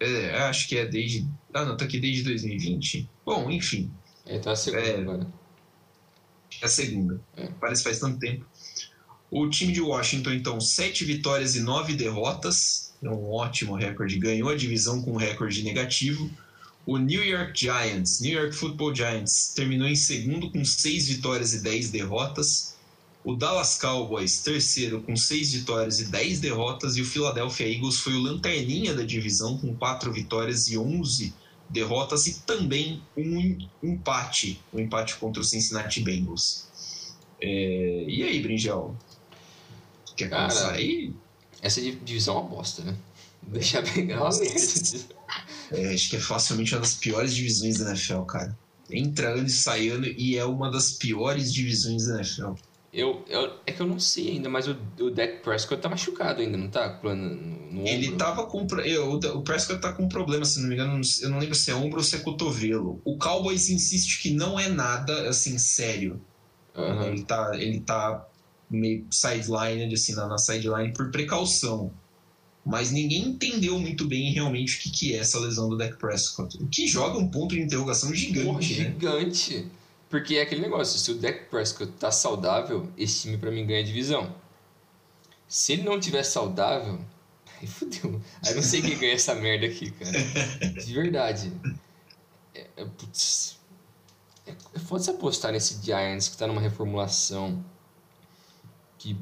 É, acho que é desde. Ah, não, tá aqui desde 2020. Bom, enfim. É, tá a segunda é, agora. É a segunda. É. Parece que faz tanto tempo. O time de Washington, então, sete vitórias e nove derrotas. É um ótimo recorde. Ganhou a divisão com um recorde negativo. O New York Giants, New York Football Giants, terminou em segundo com seis vitórias e dez derrotas. O Dallas Cowboys, terceiro, com seis vitórias e dez derrotas. E o Philadelphia Eagles foi o lanterninha da divisão com quatro vitórias e onze derrotas e também um empate, um empate contra o Cincinnati Bengals. É, e aí, Brinjal? Quer Cara, começar aí? Essa divisão é uma bosta, né? Deixa bem é, Acho que é facilmente uma das piores divisões da NFL, cara. Entra ano e sai ano e é uma das piores divisões da NFL. Eu, eu, é que eu não sei ainda, mas o, o Dak Prescott tá machucado ainda, não tá? No, no ele tava com. Eu, o Prescott tá com problema, se não me engano, eu não lembro se é ombro ou se é cotovelo. O Cowboys insiste que não é nada assim sério. Uhum. Ele, tá, ele tá meio sideline, assim, na, na sideline por precaução. mas ninguém entendeu muito bem realmente o que, que é essa lesão do Dak Prescott. O que joga um ponto de interrogação gigante. Porra, né? Porque é aquele negócio, se o Dak Prescott tá saudável, esse time para mim ganha divisão. Se ele não tiver saudável, aí fudeu. Aí não sei quem ganha essa merda aqui, cara. De verdade. É, é, putz, é, é foda se apostar nesse Giants que tá numa reformulação que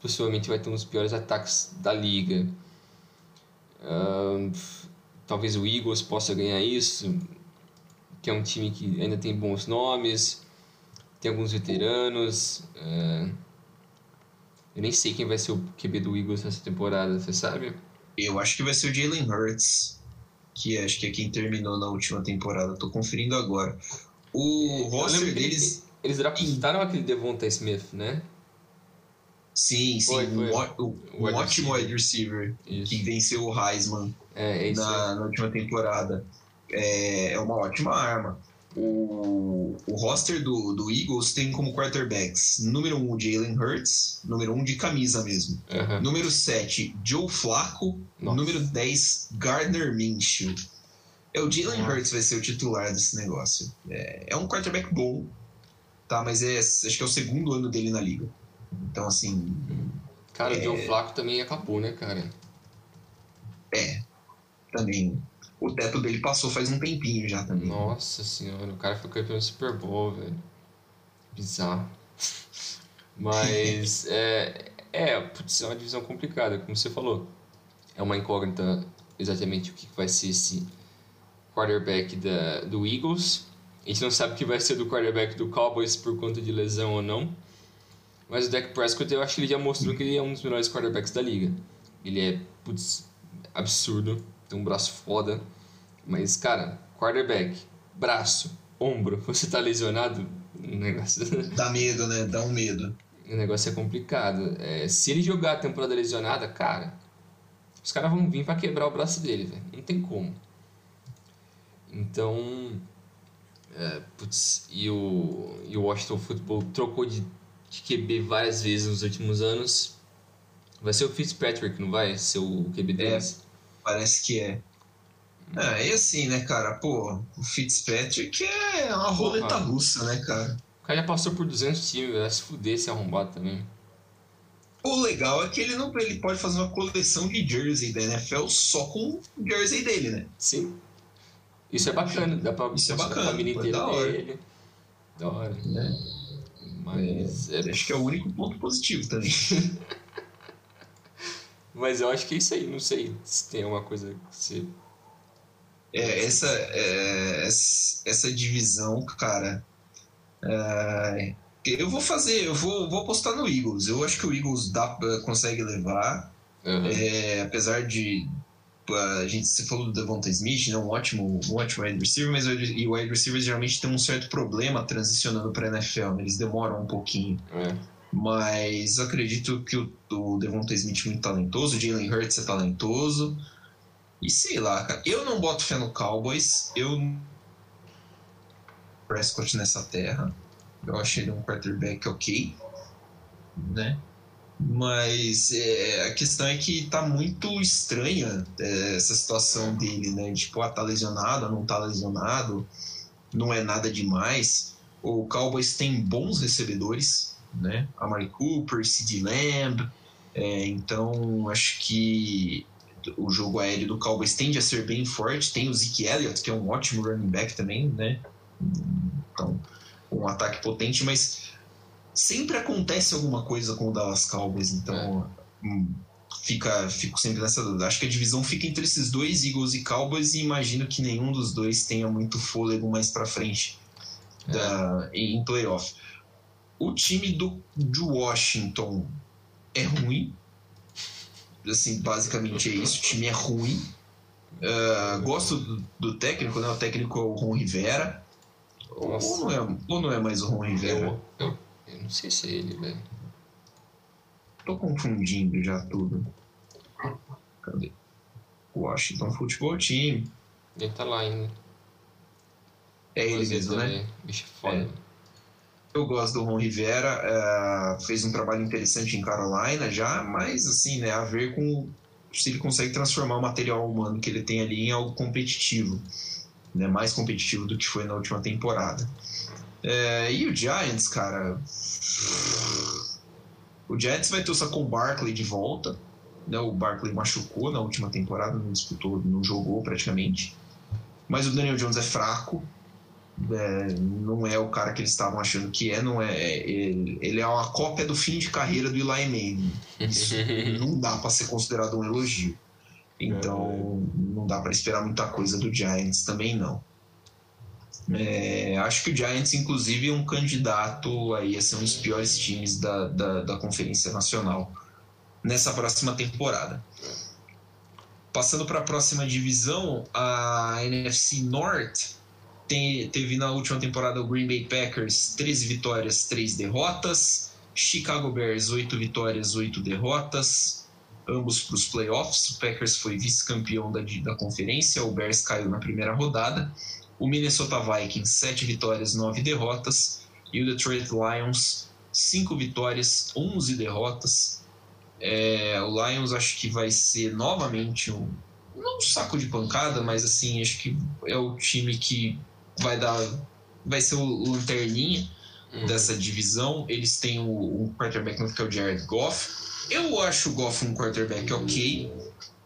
possivelmente vai ter um dos piores ataques da liga. Uh, talvez o Eagles possa ganhar isso, que é um time que ainda tem bons nomes, tem alguns veteranos. Uh, eu nem sei quem vai ser o QB do Eagles nessa temporada, você sabe? Eu acho que vai ser o Jalen Hurts, que acho que é quem terminou na última temporada. Tô conferindo agora. O roster deles. Eles draftaram aquele Devonta Smith, né? Sim, sim. Foi, foi. Um, um, ótimo wide receiver que venceu o Heisman é, é na, na, última temporada. É, é uma ótima arma. O, o roster do, do Eagles tem como quarterbacks número 1 um, Jalen Hurts, número 1 um de camisa mesmo. Uhum. Número 7, Joe Flacco. Nossa. Número 10, Gardner Minshew. É, o Jalen uhum. Hurts vai ser o titular desse negócio. É, é um quarterback bom, tá? Mas é, acho que é o segundo ano dele na liga. Então, assim. Cara, é... o Joe Flacco também acabou, né, cara? É, também. O teto dele passou faz um tempinho já também. Nossa senhora, o cara foi campeão do Super Bowl, velho. Bizarro. Mas é, é, putz, é uma divisão complicada, como você falou. É uma incógnita exatamente o que vai ser esse quarterback da, do Eagles. A gente não sabe o que vai ser do quarterback do Cowboys por conta de lesão ou não. Mas o Dak Prescott, eu acho que ele já mostrou que ele é um dos melhores quarterbacks da liga. Ele é, putz, absurdo, tem um braço foda. Mas, cara, quarterback, braço, ombro, você tá lesionado, o negócio. Dá medo, né? Dá um medo. O negócio é complicado. É, se ele jogar a temporada lesionada, cara, os caras vão vir para quebrar o braço dele, velho. Não tem como. Então. É, putz, e o, e o Washington Football trocou de de QB várias vezes nos últimos anos. Vai ser o Fitzpatrick, não vai ser o QB deles? É, parece que é. Ah, e assim, né, cara? Pô, o Fitzpatrick é uma roleta russa, né, cara? O cara já passou por 200 times, vai se fuder se arrombado também. O legal é que ele não ele pode fazer uma coleção de jersey da NFL só com o jersey dele, né? Sim. Isso é bacana, dá pra Isso é bacana, a família inteira da hora. dele. Da hora. Né? Mas. É, é... Acho que é o único ponto positivo também. Mas eu acho que é isso aí, não sei se tem alguma coisa que você. É, essa, é, essa divisão, cara. É, eu vou fazer, eu vou, vou apostar no Eagles. Eu acho que o Eagles dá, consegue levar. Uhum. É, apesar de, a gente se falou do Devonta Smith, né, um ótimo, um ótimo wide receiver, mas o wide receivers geralmente tem um certo problema transicionando para NFL, né? eles demoram um pouquinho. É. Mas acredito que o, o Devonta Smith é muito talentoso, o Jalen Hurts é talentoso. E sei lá, cara, eu não boto fé no Cowboys, eu Prescott nessa terra. Eu achei ele um quarterback ok, né? Mas é, a questão é que tá muito estranha é, essa situação dele, né? Tipo, ah, tá lesionado, não tá lesionado, não é nada demais. O Cowboys tem bons recebedores, né? A Mari Cooper, Sid Lamb. É, então, acho que o jogo aéreo do Cowboys tende a ser bem forte. Tem o Zeke Elliott, que é um ótimo running back também, né? Então, um ataque potente, mas sempre acontece alguma coisa com o Dallas Cowboys, então é. Hum, fica, fico sempre nessa dúvida. Acho que a divisão fica entre esses dois, Eagles e Cowboys, e imagino que nenhum dos dois tenha muito fôlego mais para frente é. da, em playoff. O time do, de Washington é ruim. Assim, basicamente é isso. O time é ruim. Uh, gosto do, do, técnico, né? O técnico é o Ron Rivera. Ou não, é, ou não é mais o Ron Rivera? Eu, eu eu não sei se é ele, velho. Tô confundindo já tudo. Cadê? Washington Futebol Team. Ele tá lá ainda. É ele mesmo, né? Bicho é foda. É. Eu gosto do Ron Rivera, uh, fez um trabalho interessante em Carolina já, mas assim, né, a ver com se ele consegue transformar o material humano que ele tem ali em algo competitivo, né? mais competitivo do que foi na última temporada. É, e o Giants, cara. O Giants vai ter o Saquon Barkley de volta. Né? O Barkley machucou na última temporada, não disputou, não jogou praticamente. Mas o Daniel Jones é fraco. É, não é o cara que eles estavam achando que é, não é. Ele, ele, é uma cópia do fim de carreira do Eli Manning. Isso não dá para ser considerado um elogio. Então, não dá para esperar muita coisa do Giants também não. É, acho que o Giants, inclusive, é um candidato aí a ser um dos piores times da, da, da Conferência Nacional nessa próxima temporada. Passando para a próxima divisão, a NFC North tem, teve na última temporada o Green Bay Packers 13 vitórias, 3 derrotas. Chicago Bears 8 vitórias, 8 derrotas. Ambos para os playoffs. O Packers foi vice-campeão da, da conferência, o Bears caiu na primeira rodada. O Minnesota Vikings 7 vitórias, 9 derrotas. E o Detroit Lions 5 vitórias, 11 derrotas. É, o Lions acho que vai ser novamente um, não um saco de pancada, mas assim, acho que é o time que vai dar vai ser o lanterninha uhum. dessa divisão. Eles têm o, o quarterback que é o Jared Goff. Eu acho o Goff um quarterback ok,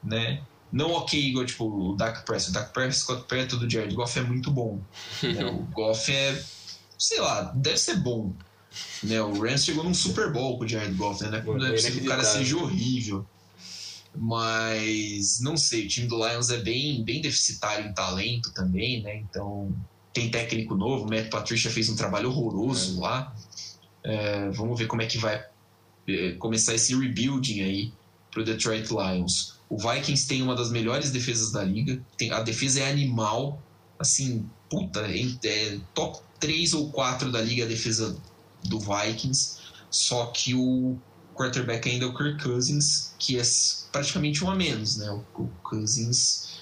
né? Não ok igual tipo o Dak Prescott. O Dak Prescott perto do Jared Goff é muito bom. né? O Goff é, sei lá, deve ser bom. Né? O Rams chegou num Super Bowl com o Jared Goff, né? Não é possível que o cara seja horrível. Mas não sei, o time do Lions é bem, bem deficitário em talento também, né? Então tem técnico novo, o Matt Patricia fez um trabalho horroroso é. lá. É, vamos ver como é que vai é, começar esse rebuilding aí pro Detroit Lions. O Vikings tem uma das melhores defesas da liga. Tem, a defesa é animal. Assim, puta, é, é top 3 ou 4 da liga a defesa do Vikings. Só que o quarterback ainda é o Kirk Cousins, que é praticamente um a menos, né? O, o Cousins.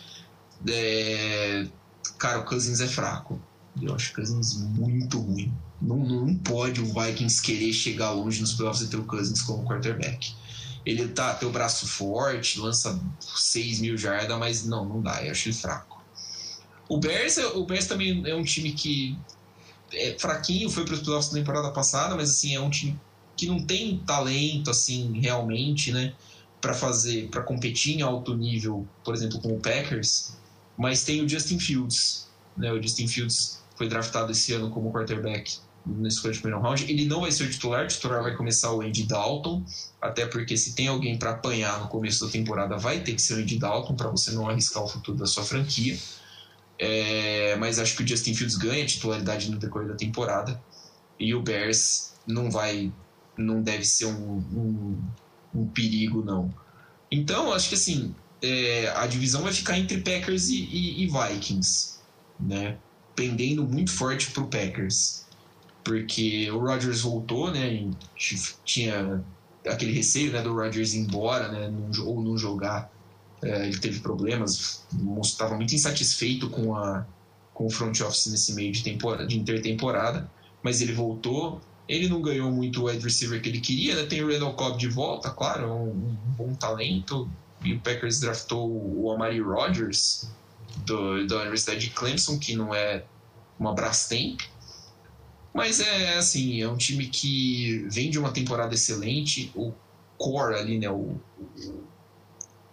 É, cara, o Cousins é fraco. Eu acho o Cousins muito ruim. Não, não pode o Vikings querer chegar longe nos playoffs e ter o Cousins como quarterback. Ele tá, tem o braço forte, lança 6 mil jardas, mas não, não dá, eu acho ele fraco. O Bears, o Bears também é um time que é fraquinho, foi para os playoffs na temporada passada, mas assim, é um time que não tem talento assim realmente, né, para fazer, para competir em alto nível, por exemplo, com o Packers mas tem o Justin Fields. Né? O Justin Fields foi draftado esse ano como quarterback na escolha de primeiro round. Ele não vai ser o titular, o titular vai começar o Andy Dalton, até porque se tem alguém para apanhar no começo da temporada, vai ter que ser o Andy Dalton, para você não arriscar o futuro da sua franquia. É, mas acho que o Justin Fields ganha titularidade no decorrer da temporada e o Bears não vai, não deve ser um, um, um perigo, não. Então, acho que assim, é, a divisão vai ficar entre Packers e, e, e Vikings, né? Pendendo muito forte pro Packers. Porque o Rodgers voltou, né? Tinha aquele receio né, do Rodgers ir embora, né? ou não jogar. É, ele teve problemas, estava muito insatisfeito com, a, com o front office nesse meio de, temporada, de intertemporada, mas ele voltou. Ele não ganhou muito o wide receiver que ele queria, né? Tem o Randall Cobb de volta, claro, é um, um bom talento, e o Packers draftou o Amari Rodgers do, da Universidade de Clemson, que não é uma Brastemp. Mas é assim, é um time que vem de uma temporada excelente. O core ali, né, o, o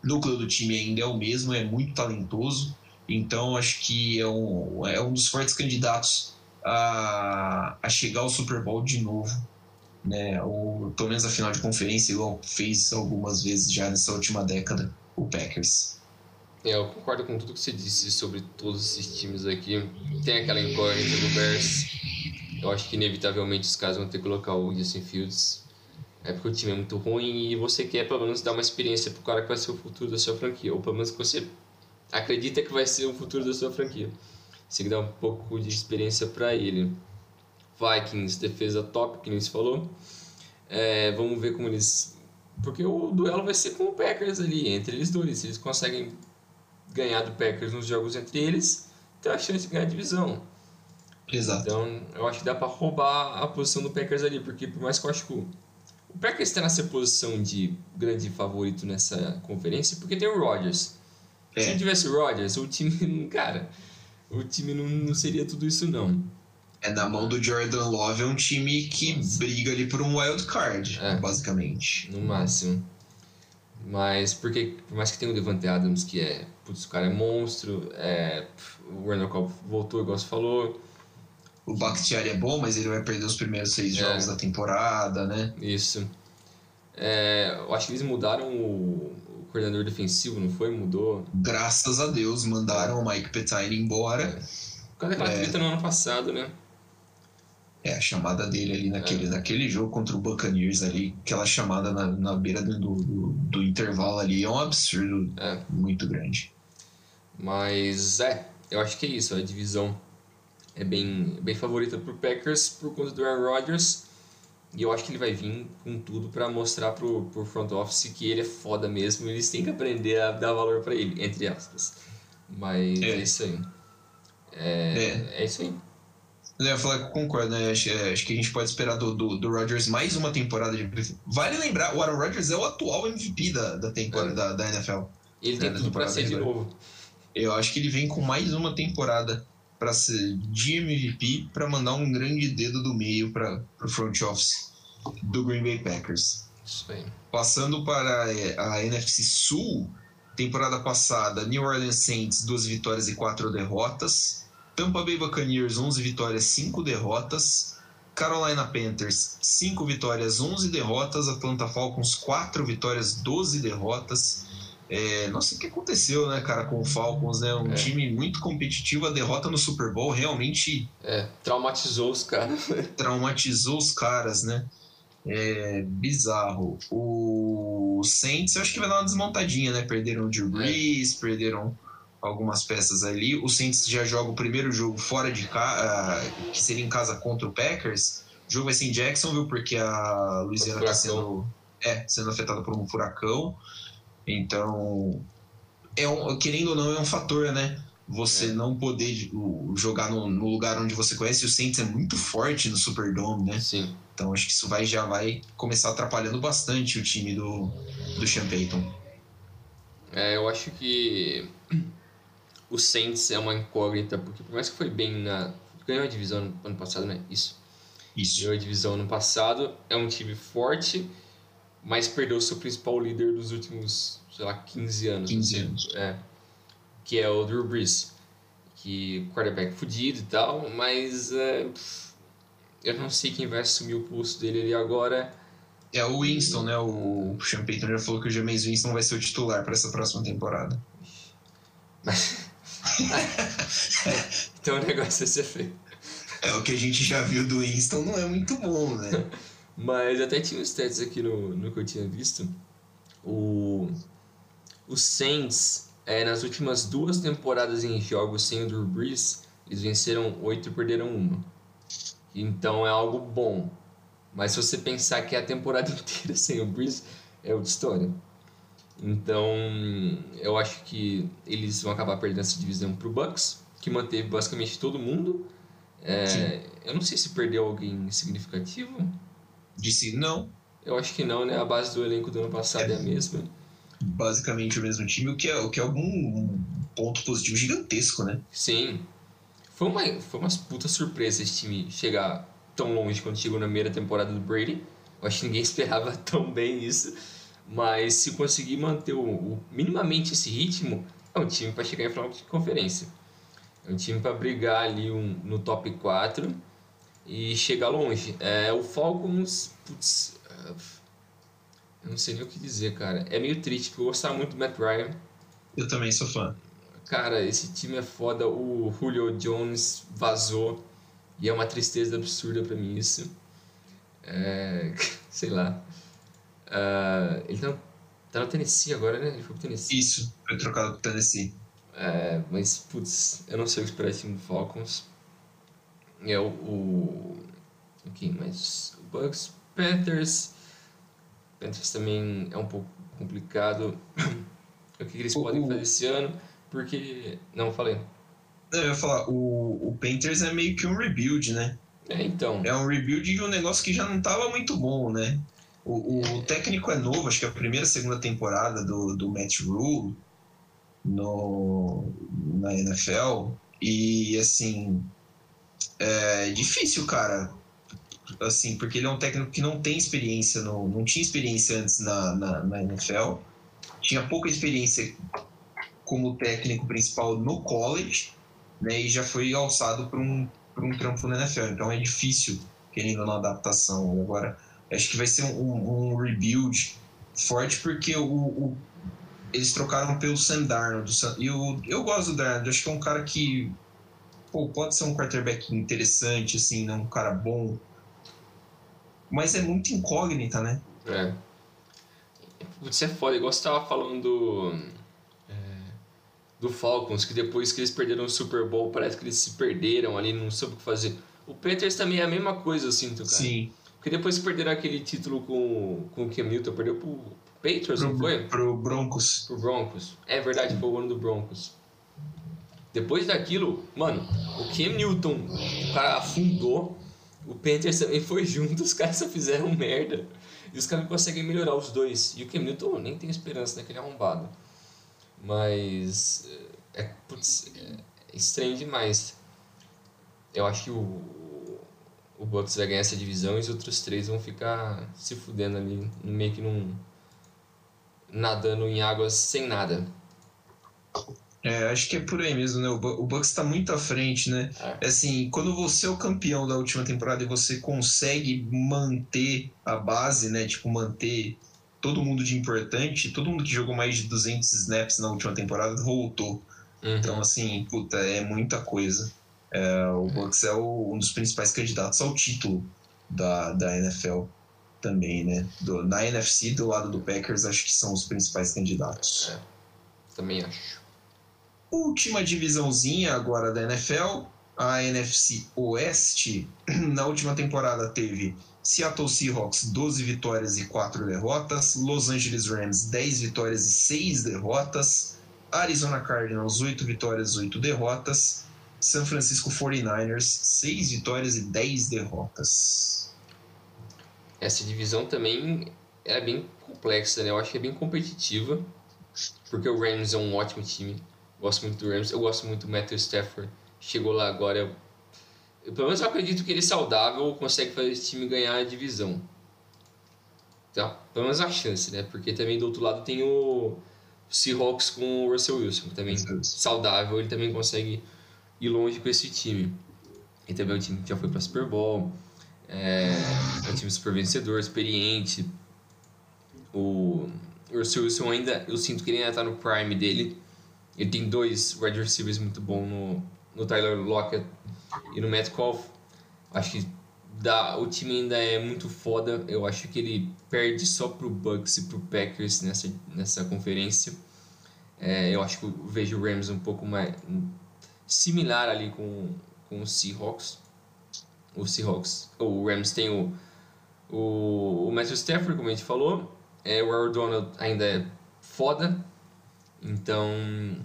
núcleo do time ainda é o mesmo, é muito talentoso. Então acho que é um, é um dos fortes candidatos a, a chegar ao Super Bowl de novo né? Ou pelo menos a final de conferência, igual fez algumas vezes já nessa última década o Packers. É, eu concordo com tudo que você disse sobre todos esses times aqui. Tem aquela incógnita do Bears. Eu acho que inevitavelmente os caras vão ter que colocar o Justin Fields. É porque o time é muito ruim e você quer pelo menos dar uma experiência pro cara que vai ser o futuro da sua franquia. Ou pelo menos que você acredita que vai ser o futuro da sua franquia. Você quer dar um pouco de experiência para ele. Vikings, defesa top, que nem se falou. É, vamos ver como eles. Porque o duelo vai ser com o Packers ali, entre eles dois. Se eles conseguem ganhar do Packers nos jogos entre eles, tem a chance de ganhar a divisão. Exato. Então, eu acho que dá para roubar a posição do Packers ali, porque por mais que eu acho que o, o Packers está nessa posição de grande favorito nessa conferência porque tem o Rodgers. É. Se não tivesse o Rodgers, o time, cara, o time não, não seria tudo isso não. É na mão do Jordan Love, é um time que briga ali por um wild card, é, basicamente. No máximo. Mas porque, por mais que tenha o Devante Adams, que é, putz, o cara é monstro, é, o Werner Cobb voltou, igual você falou. O Bakhtiari é bom, mas ele vai perder os primeiros seis é. jogos da temporada, né? Isso. É, eu acho que eles mudaram o, o, coordenador defensivo, não foi? Mudou? Graças a Deus, mandaram o Mike Pettine embora. É. Por causa daquela é. treta no ano passado, né? É, a chamada dele ali naquele, é. naquele jogo contra o Buccaneers ali, aquela chamada na, na beira do, do, do intervalo ali é um absurdo é. muito grande. Mas é, eu acho que é isso, a divisão é bem, bem favorita pro Packers por conta do Aaron Rodgers. E eu acho que ele vai vir com tudo para mostrar pro, pro front office que ele é foda mesmo. Eles têm que aprender a dar valor para ele, entre aspas. Mas é, é isso aí. É, é. é isso aí. Eu ia falar que eu concordo, né? Acho, é, acho, que a gente pode esperar do, do, do Rodgers mais uma temporada de Vale lembrar, o Aaron Rodgers é o atual MVP da, da temporada é. da, da NFL. Ele tem tudo pra ser de novo. Eu acho que ele vem com mais uma temporada para ser de MVP para mandar um grande dedo do meio para o front office do Green Bay Packers. Isso aí. Passando para é, a NFC Sul, temporada passada, New Orleans Saints, duas vitórias e quatro derrotas. Tampa Bay Buccaneers, 11 vitórias, 5 derrotas. Carolina Panthers, 5 vitórias, 11 derrotas. Atlanta Falcons, 4 vitórias, 12 derrotas. É, nossa, o que aconteceu, né, cara, com o Falcons, né? Um é. time muito competitivo, a derrota no Super Bowl realmente. É, traumatizou os caras. traumatizou os caras, né? É bizarro. O Saints, eu acho que vai dar uma desmontadinha, né? Perderam o Drew é. Brees, perderam algumas peças ali. O Saints já joga o primeiro jogo fora de casa, uh, que seria em casa contra o Packers. O jogo vai ser em Jacksonville, porque a Louisiana está sendo, é, sendo afetada por um furacão. Então, é um, querendo ou não, é um fator, né? Você é. não poder jogar no, no, lugar onde você conhece. O Saints é muito forte no Superdome, né? Sim. Então, acho que isso vai, já vai começar atrapalhando bastante o time do, do Sean Payton. É, eu acho que o Saints é uma incógnita, porque por mais que foi bem na. Ganhou a divisão no ano passado, né? Isso. Isso. Ganhou a divisão no passado. É um time forte, mas perdeu seu principal líder dos últimos, sei lá, 15 anos. 15 anos. É. Que é o Drew Brees. Que quarterback fudido e tal, mas. É, eu não sei quem vai assumir o pulso dele ali agora. É o Winston, né? O Sean Payton já falou que o James Winston vai ser o titular para essa próxima temporada. Mas então o negócio é ser feio. É, o que a gente já viu do Winston não é muito bom, né? Mas até tinha uns stats aqui no, no que eu tinha visto. O, o Saints, é, nas últimas duas temporadas em jogos sem o Drew Brees, eles venceram oito e perderam uma. Então é algo bom. Mas se você pensar que é a temporada inteira sem o Brees, é outra história. Então, eu acho que eles vão acabar perdendo essa divisão pro Bucks, que manteve basicamente todo mundo. É, eu não sei se perdeu alguém significativo. Disse não. Eu acho que não, né? A base do elenco do ano passado é, é a mesma. Basicamente o mesmo time, o que é, o que é algum ponto positivo gigantesco, né? Sim. Foi uma, foi uma puta surpresa esse time chegar tão longe quando chegou na primeira temporada do Brady. Eu acho que ninguém esperava tão bem isso. Mas se conseguir manter o, o minimamente esse ritmo, é um time para chegar em final de conferência. É um time para brigar ali um, no top 4 e chegar longe. É, o Falcons, putz, é, eu não sei nem o que dizer, cara. É meio triste, porque eu gostava muito do Matt Ryan. Eu também sou fã. Cara, esse time é foda. O Julio Jones vazou. E é uma tristeza absurda para mim isso. É, sei lá. Uh, ele tá, tá no Tennessee agora, né? Ele foi pro Tennessee. Isso, foi trocado pro Tennessee. É, mas, putz, eu não sei o que esperar time do Falcons. É o. o ok, mas. O Bucks, Panthers. Panthers também é um pouco complicado. o que, eles podem fazer esse ano? Porque. Não, falei. Eu ia falar, o, o Panthers é meio que um rebuild, né? É, então. É um rebuild de um negócio que já não tava muito bom, né? O, o técnico é novo, acho que é a primeira, segunda temporada do, do Matt Rule no, na NFL. E assim, é difícil, cara. Assim, porque ele é um técnico que não tem experiência, no, não tinha experiência antes na, na, na NFL, tinha pouca experiência como técnico principal no college, né? E já foi alçado para um, um trampo na NFL. Então é difícil, querendo uma adaptação. Agora, acho que vai ser um, um rebuild forte porque o, o, eles trocaram pelo Sam Darnold. E eu, eu gosto do Darnold, acho que é um cara que pô, pode ser um quarterback interessante, assim, né? um cara bom. Mas é muito incógnita, né? É. Putz, é foda, igual você tava falando do, é, do Falcons, que depois que eles perderam o Super Bowl, parece que eles se perderam ali, não soube o que fazer. O Panthers também é a mesma coisa, eu sinto, cara. Sim. Porque depois perderam aquele título com, com o Cam Newton, perdeu pro Patriots, pro, não foi? Pro Broncos. Pro Broncos. É verdade, foi o ano do Broncos. Depois daquilo, mano, o Cam Newton, o cara afundou, o Panthers também foi junto, os caras só fizeram merda. E os caras conseguem melhorar os dois. E o Cam Newton nem tem esperança naquele arrombado. Mas. É, putz, é estranho demais. Eu acho que o, o Bucks vai ganhar essa divisão e os outros três vão ficar se fudendo ali, meio que num. nadando em águas sem nada. É, acho que é por aí mesmo, né? O Bucks está muito à frente, né? É. Assim, quando você é o campeão da última temporada e você consegue manter a base, né? Tipo, manter todo mundo de importante, todo mundo que jogou mais de 200 snaps na última temporada voltou. Uhum. Então, assim, puta, é muita coisa. É, o Bucks é o, um dos principais candidatos ao título da, da NFL também, né? Do, na NFC, do lado do Packers, acho que são os principais candidatos. É, também acho. Última divisãozinha agora da NFL, a NFC Oeste. Na última temporada teve Seattle Seahawks 12 vitórias e 4 derrotas, Los Angeles Rams 10 vitórias e 6 derrotas, Arizona Cardinals 8 vitórias e 8 derrotas, San Francisco 49ers, 6 vitórias e 10 derrotas. Essa divisão também é bem complexa, né? Eu acho que é bem competitiva, porque o Rams é um ótimo time. Gosto muito do Rams, eu gosto muito do Matthew Stafford. Chegou lá agora. Eu, pelo menos eu acredito que ele é saudável consegue fazer esse time ganhar a divisão. Tá? Pelo menos a chance, né? Porque também do outro lado tem o Seahawks com o Russell Wilson, também saudável, ele também consegue ir longe com esse time. E também é um time que já foi para Super Bowl, é, é um time super vencedor, experiente. O Russell Wilson ainda, eu sinto que ele ainda está no prime dele. Ele tem dois wide receivers muito bons no, no Tyler Lockett e no Metcalf. Acho que dá, o time ainda é muito foda. Eu acho que ele perde só pro Bucks e pro Packers nessa, nessa conferência. É, eu acho que eu vejo o Rams um pouco mais similar ali com, com o Seahawks. O Seahawks, o Rams tem o, o, o Matthew Stafford, como a gente falou. É, o Aaron Donald ainda é foda. Então,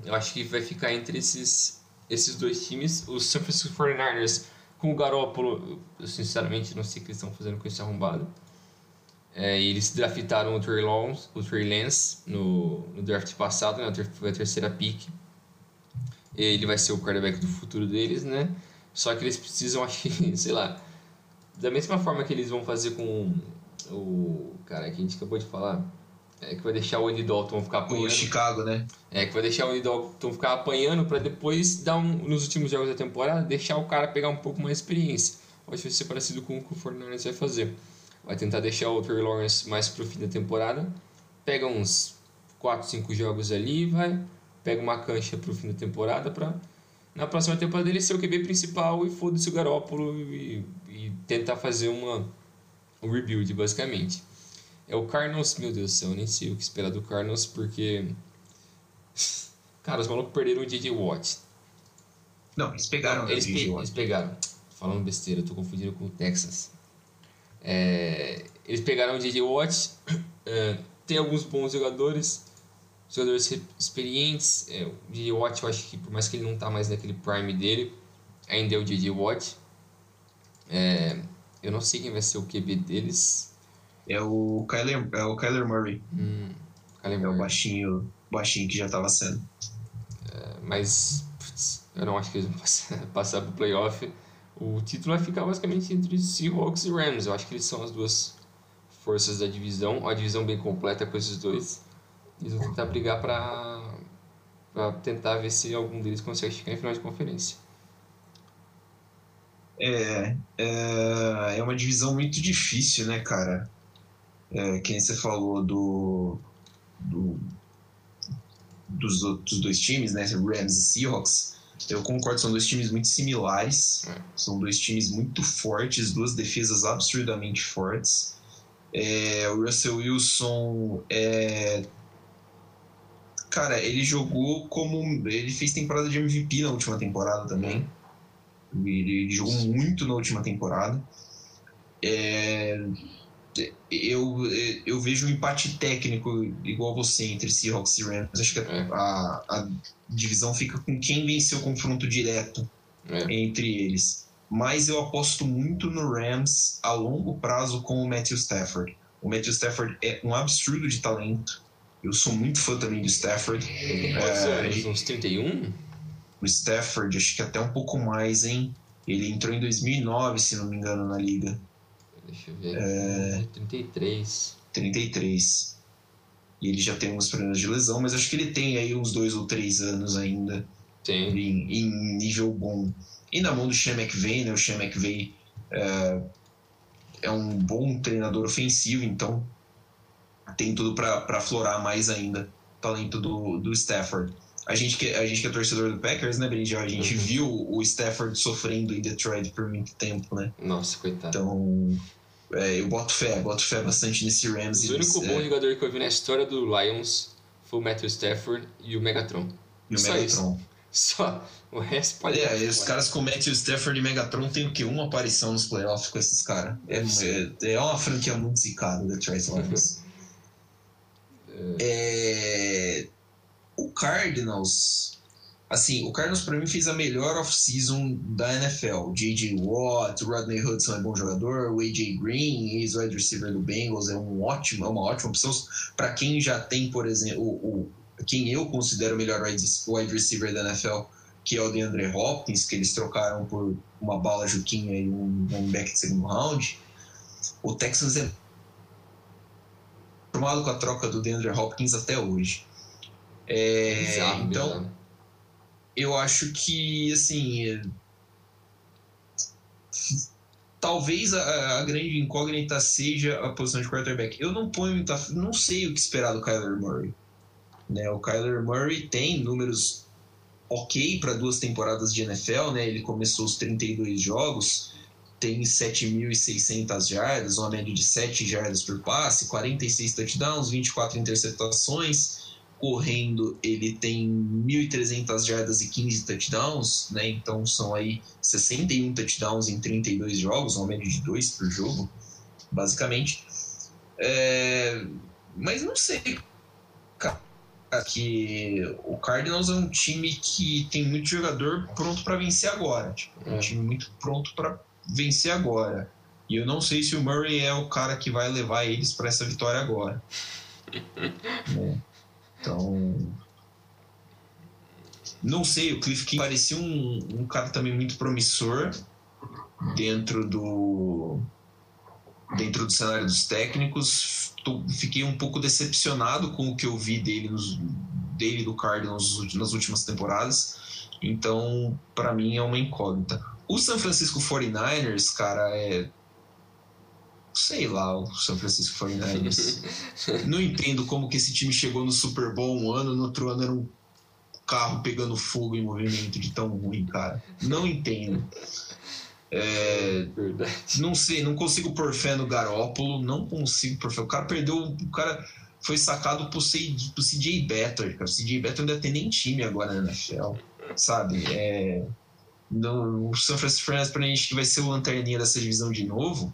eu acho que vai ficar entre esses, esses dois times. Os San Francisco 49ers com o Garoppolo, eu sinceramente não sei o que eles estão fazendo com esse arrombado. É, eles draftaram o Trey Lance, o Trey Lance no, no draft passado, né? foi a terceira pick ele vai ser o quarterback do futuro deles, né? Só que eles precisam, acho que, sei lá, da mesma forma que eles vão fazer com o cara que a gente acabou de falar, é que vai deixar o Andy Dalton ficar apanhando. O Chicago, né? É, que vai deixar o Andy Dalton ficar apanhando para depois dar um, nos últimos jogos da temporada, deixar o cara pegar um pouco mais de experiência. Acho que vai ser parecido com o que o Fortnite vai fazer. Vai tentar deixar o Trey Lawrence mais pro fim da temporada, pega uns 4, 5 jogos ali e vai pega uma cancha pro fim da temporada para na próxima temporada ele ser o QB principal e foda-se o Garópolo e, e, tentar fazer uma um rebuild, basicamente. É o Cardinals, meu Deus do céu, eu nem sei o que esperar do Cardinals, porque. Cara, os malucos perderam o J.J. Watt. Não, eles pegaram eles, pe eles pegaram. Falando besteira, eu tô confundindo com o Texas. É, eles pegaram o J.J. Watt, é, tem alguns bons jogadores, jogadores experientes. É, o J.J. Watt, eu acho que por mais que ele não tá mais naquele prime dele, ainda é o J.J. Watt. É, eu não sei quem vai ser o QB deles. É o Kyler, é o Kyler Murray. Hum, Kyler É o Murray. baixinho, baixinho que já tava sendo. Mas putz, eu não acho que eles vão passar, passar pro playoff. O título vai ficar basicamente entre Seahawks e Rams. Eu acho que eles são as duas forças da divisão. Uma divisão bem completa com esses dois. Eles vão tentar brigar pra tentar ver se algum deles consegue chegar em final de conferência. É, é, é uma divisão muito difícil, né, cara? É, quem você falou do, do dos outros dois times, né, Rams e Seahawks. Eu concordo, são dois times muito similares, É. são dois times muito fortes, duas defesas absurdamente fortes. É, o Russell Wilson é, cara, ele jogou como ele fez temporada de MVP na última temporada também. Ele, ele jogou muito na última temporada. É, eu, eu vejo um empate técnico igual você entre Seahawks e Rams. Acho que a, É. a, a divisão fica com quem venceu o confronto direto É, entre eles. Mas eu aposto muito no Rams a longo prazo com o Matthew Stafford. O Matthew Stafford é um absurdo de talento. Eu sou muito fã também do Stafford. tem quantos É, anos? Uns 31? O Stafford, acho que até um pouco mais, hein? Ele entrou em 2009, se não me engano, na liga. Deixa eu ver. É. 33. 33. E ele já tem alguns problemas de lesão, mas acho que ele tem aí uns dois ou três anos ainda Tem. em, em nível bom. E na mão do Sean McVay, né? O Sean McVay é, é um bom treinador ofensivo, então tem tudo para aflorar mais ainda o talento do, do Stafford. A gente, que, a gente que é torcedor do Packers, né, Brinjal? A gente Uhum. viu o Stafford sofrendo em Detroit por muito tempo, né? Nossa, coitado. Então, é, eu boto fé, boto fé bastante nesse Rams. o único é, bom jogador que eu vi na história do Lions foi o Matthew Stafford e o Megatron. e o só Megatron. Só. O resto pode. Olha, e os caras com Matthew Stafford e Megatron tem o quê? Uma aparição nos playoffs com esses caras. É, é, é uma franquia muito zicada, Detroit Lions. É, o Cardinals, assim, o Cardinals pra mim fez a melhor off-season da NFL. J.J. Watt, Rodney Hudson é bom jogador, o A.J. Green, ex-wide receiver do Bengals, é, um ótimo, é uma ótima opção para quem já tem, por exemplo, o, o- quem eu considero o melhor wide receiver da NFL, que é o DeAndre Hopkins, que eles trocaram por uma bala Juquinha e um back de segundo round. O Texans é formado com a troca do DeAndre Hopkins até hoje. É, Bizarro, então, bizarro. eu acho que, assim. é, Talvez a, a grande incógnita seja a posição de quarterback. Eu não ponho muita. Não sei o que esperar do Kyler Murray. Né? O Kyler Murray tem números ok para duas temporadas de NFL, né? Ele começou os 32 jogos, tem 7.600 jardas, uma média de 7 jardas por passe, 46 touchdowns, 24 interceptações. Correndo, ele tem 1.300 jardas e 15 touchdowns, né? Então são aí 61 touchdowns em 32 jogos, uma média de 2 por jogo, basicamente. É, Mas não sei, que o Cardinals é um time que tem muito jogador pronto para vencer agora. Tipo, é um É. time muito pronto para vencer agora. E eu não sei se o Murray é o cara que vai levar eles para essa vitória agora. Né? Então. Não sei, o Cliff King parecia um, um cara também muito promissor dentro do dentro do cenário dos técnicos. Tô- fiquei um pouco decepcionado com o que eu vi dele nos dele do Cardinals nas últimas temporadas. Então, para mim é uma incógnita. O San Francisco 49ers, cara, é sei lá, o San Francisco 49ers. Não entendo como que esse time chegou no Super Bowl um ano, no outro ano era um carro pegando fogo em movimento de tão ruim, cara. Não entendo. É, Verdade. não sei, não consigo pôr fé no Garópolo, não consigo pôr fé. O cara perdeu, o cara foi sacado pro, C, pro CJ Better, cara. O CJ Better não deve ter nem time agora na NFL, sabe? É, no, o San Francisco 49ers pra gente que vai ser o lanterninha dessa divisão de novo,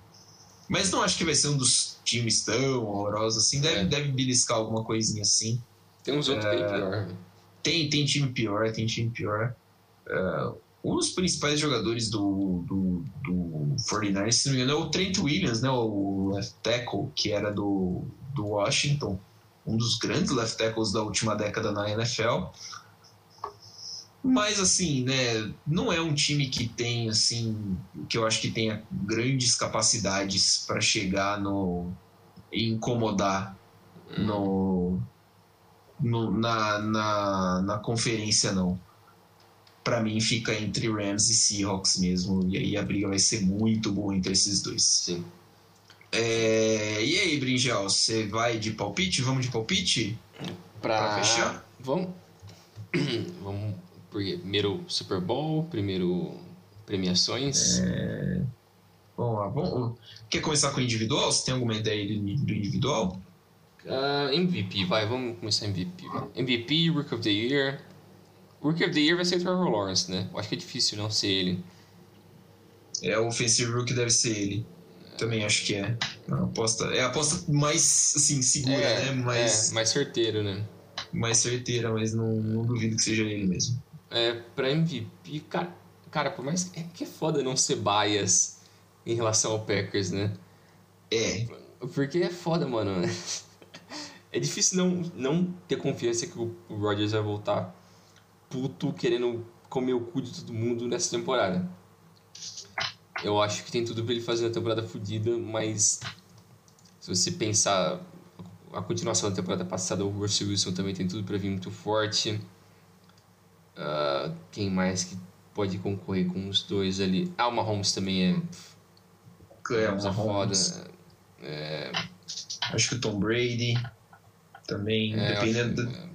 mas não acho que vai ser um dos times tão horrorosos assim. Deve, É. deve beliscar alguma coisinha assim. Tem uns outros bem pior. né? Tem, tem time pior, tem time pior. É, um dos principais jogadores do, do, do, 49ers, se não me engano, é o Trent Williams, né? O left tackle, que era do, do Washington, um dos grandes left tackles da última década na NFL. Mas assim, né, não é um time que tem assim, que eu acho que tenha grandes capacidades para chegar no e incomodar no, no na, na, na conferência não. Para mim fica entre Rams e Seahawks mesmo, e aí a briga vai ser muito boa entre esses dois. Sim. É, e aí, Brinjal, você vai de palpite? Vamos de palpite? Pra, Pra fechar? Vamos. Vamos. Primeiro Super Bowl, primeiro premiações. É. Lá, vamos. Quer começar com o individual? Você tem alguma ideia do do individual? Ah, MVP, vai, vamos começar MVP. vai. MVP, Rookie of the Year. Rookie of the Year vai ser o Trevor Lawrence, né? Eu acho que é difícil não ser ele. É, o Offensive Rookie deve ser ele. Também acho que é. A aposta, é a aposta mais, assim, segura, é, né? Mais, é, mais certeiro, né? mais certeira, mas não, não duvido que seja ele mesmo. É, pra MVP, cara, cara, por mais que é que é foda não ser bias em relação ao Packers, né? É, Porque é foda, mano. É difícil não, não ter confiança que o Rodgers vai voltar puto, querendo comer o cu de todo mundo nessa temporada. Eu acho que tem tudo pra ele fazer uma temporada fodida, mas se você pensar a continuação da temporada passada, o Russell Wilson também tem tudo pra vir muito forte. Ah, quem mais que pode concorrer com os dois ali? Ah, o Mahomes também é, é Mahomes é foda. Acho que o Tom Brady também, É, dependendo, acho- da,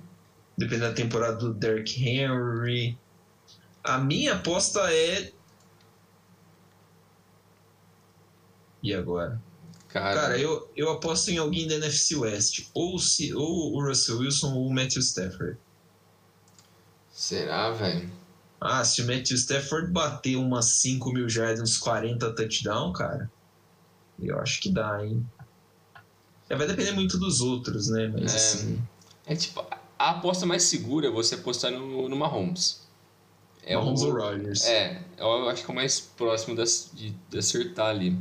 dependendo da temporada do Derrick Henry. A minha aposta é. E agora? Cara, Cara, eu, eu aposto em alguém da NFC West. Ou, se, ou o Russell Wilson ou o Matthew Stafford. Será, velho? Ah, se o Matthew Stafford bater umas 5 mil jardas, uns 40 touchdown, cara, eu acho que dá, hein? É, vai depender muito dos outros, né? Mas É. assim. É tipo, a aposta mais segura é você apostar no, no Mahomes. É Mahomes o, ou Rodgers? É, eu acho que é o mais próximo das- de, de acertar ali.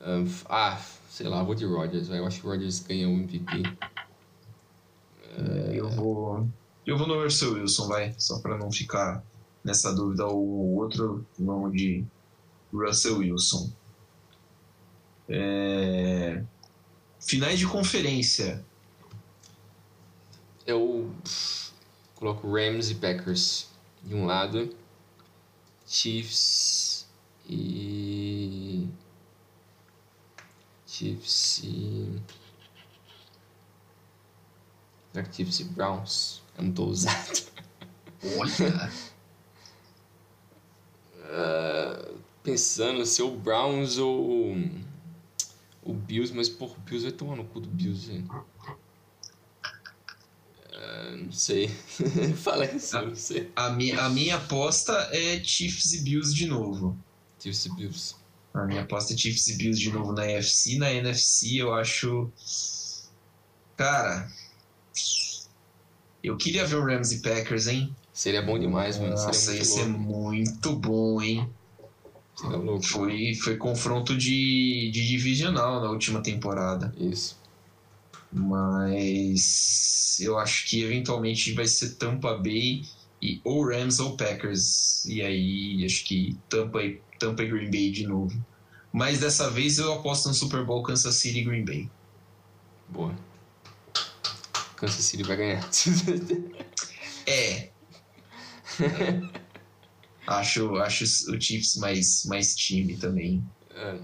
Ah, f- Ah, sei lá, vou de Rodgers. Eu acho que o Rodgers ganha o MVP. É, eu vou. Eu vou no Russell Wilson, vai. Só pra não ficar nessa dúvida. O outro, vamos de Russell Wilson. É, Finais de conferência. Eu coloco Rams e Packers de um lado, Chiefs e. Chiefs e. Será que Chiefs e Browns? É muito ousado. Olha! Ah, pensando se o Browns ou o Bills, mas porra, o Bills vai tomar no cu do Bills, velho. Ah, não sei. Fala isso, eu não sei. a, minha, a minha aposta é Chiefs e Bills de novo. Chiefs e Bills. A minha aposta é Chiefs e Bills de novo na AFC. Na NFC eu acho. Cara. Eu queria ver o Rams e Packers, hein? Seria bom demais, mano. Nossa, ia ser muito louco. muito bom, hein? Seria louco. Foi, foi confronto de, de divisional na última temporada. Isso. Mas eu acho que eventualmente vai ser Tampa Bay e ou Rams ou Packers. E aí acho que Tampa e, Tampa e Green Bay de novo. Mas dessa vez eu aposto no Super Bowl Kansas City e Green Bay. Boa. Kansas City vai ganhar. É. acho, acho o Chiefs mais, mais time também. É,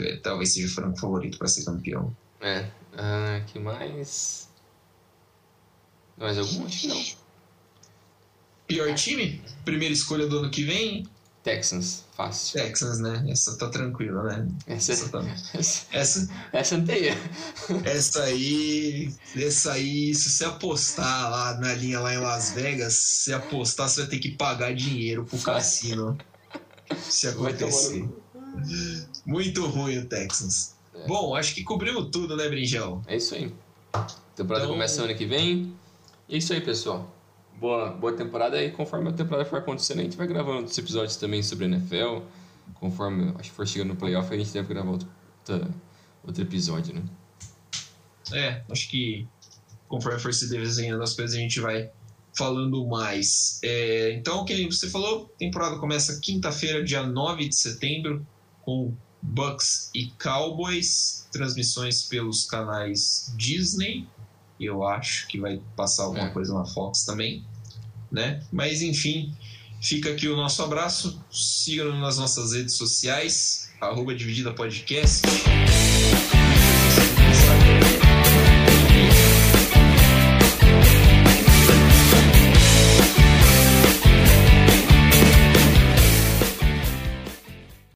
É, talvez seja o franco favorito para ser campeão. é. Ah, que mais? Mais algum? Acho que não. Pior time? Primeira escolha do ano que vem? Texans, fácil. Texans, né? Essa tá tranquila, né? Essa, Essa, tá... essa, essa, essa aí. Essa aí, se você apostar lá na linha lá em Las Vegas, se apostar, você vai ter que pagar dinheiro pro cassino. Se acontecer. Muito ruim o Texans. É. Bom, acho que cobrimos tudo, né, Brinjel? É isso aí. Temporada Então- começa ano que vem. É isso aí, pessoal. Boa, boa temporada aí. Conforme a temporada for acontecendo, a gente vai gravando outros episódios também sobre NFL, conforme acho que for chegando no playoff, a gente deve gravar outro, outro episódio, né? É, acho que conforme for se desenhando as coisas, a gente vai falando mais. É, então, o que você falou, a temporada começa quinta-feira, dia 9 de setembro, com Bucks e Cowboys, transmissões pelos canais Disney, eu acho que vai passar alguma é. coisa na Fox também, né? Mas enfim, fica aqui o nosso abraço, sigam nas nossas redes sociais, arroba Dividida Podcast.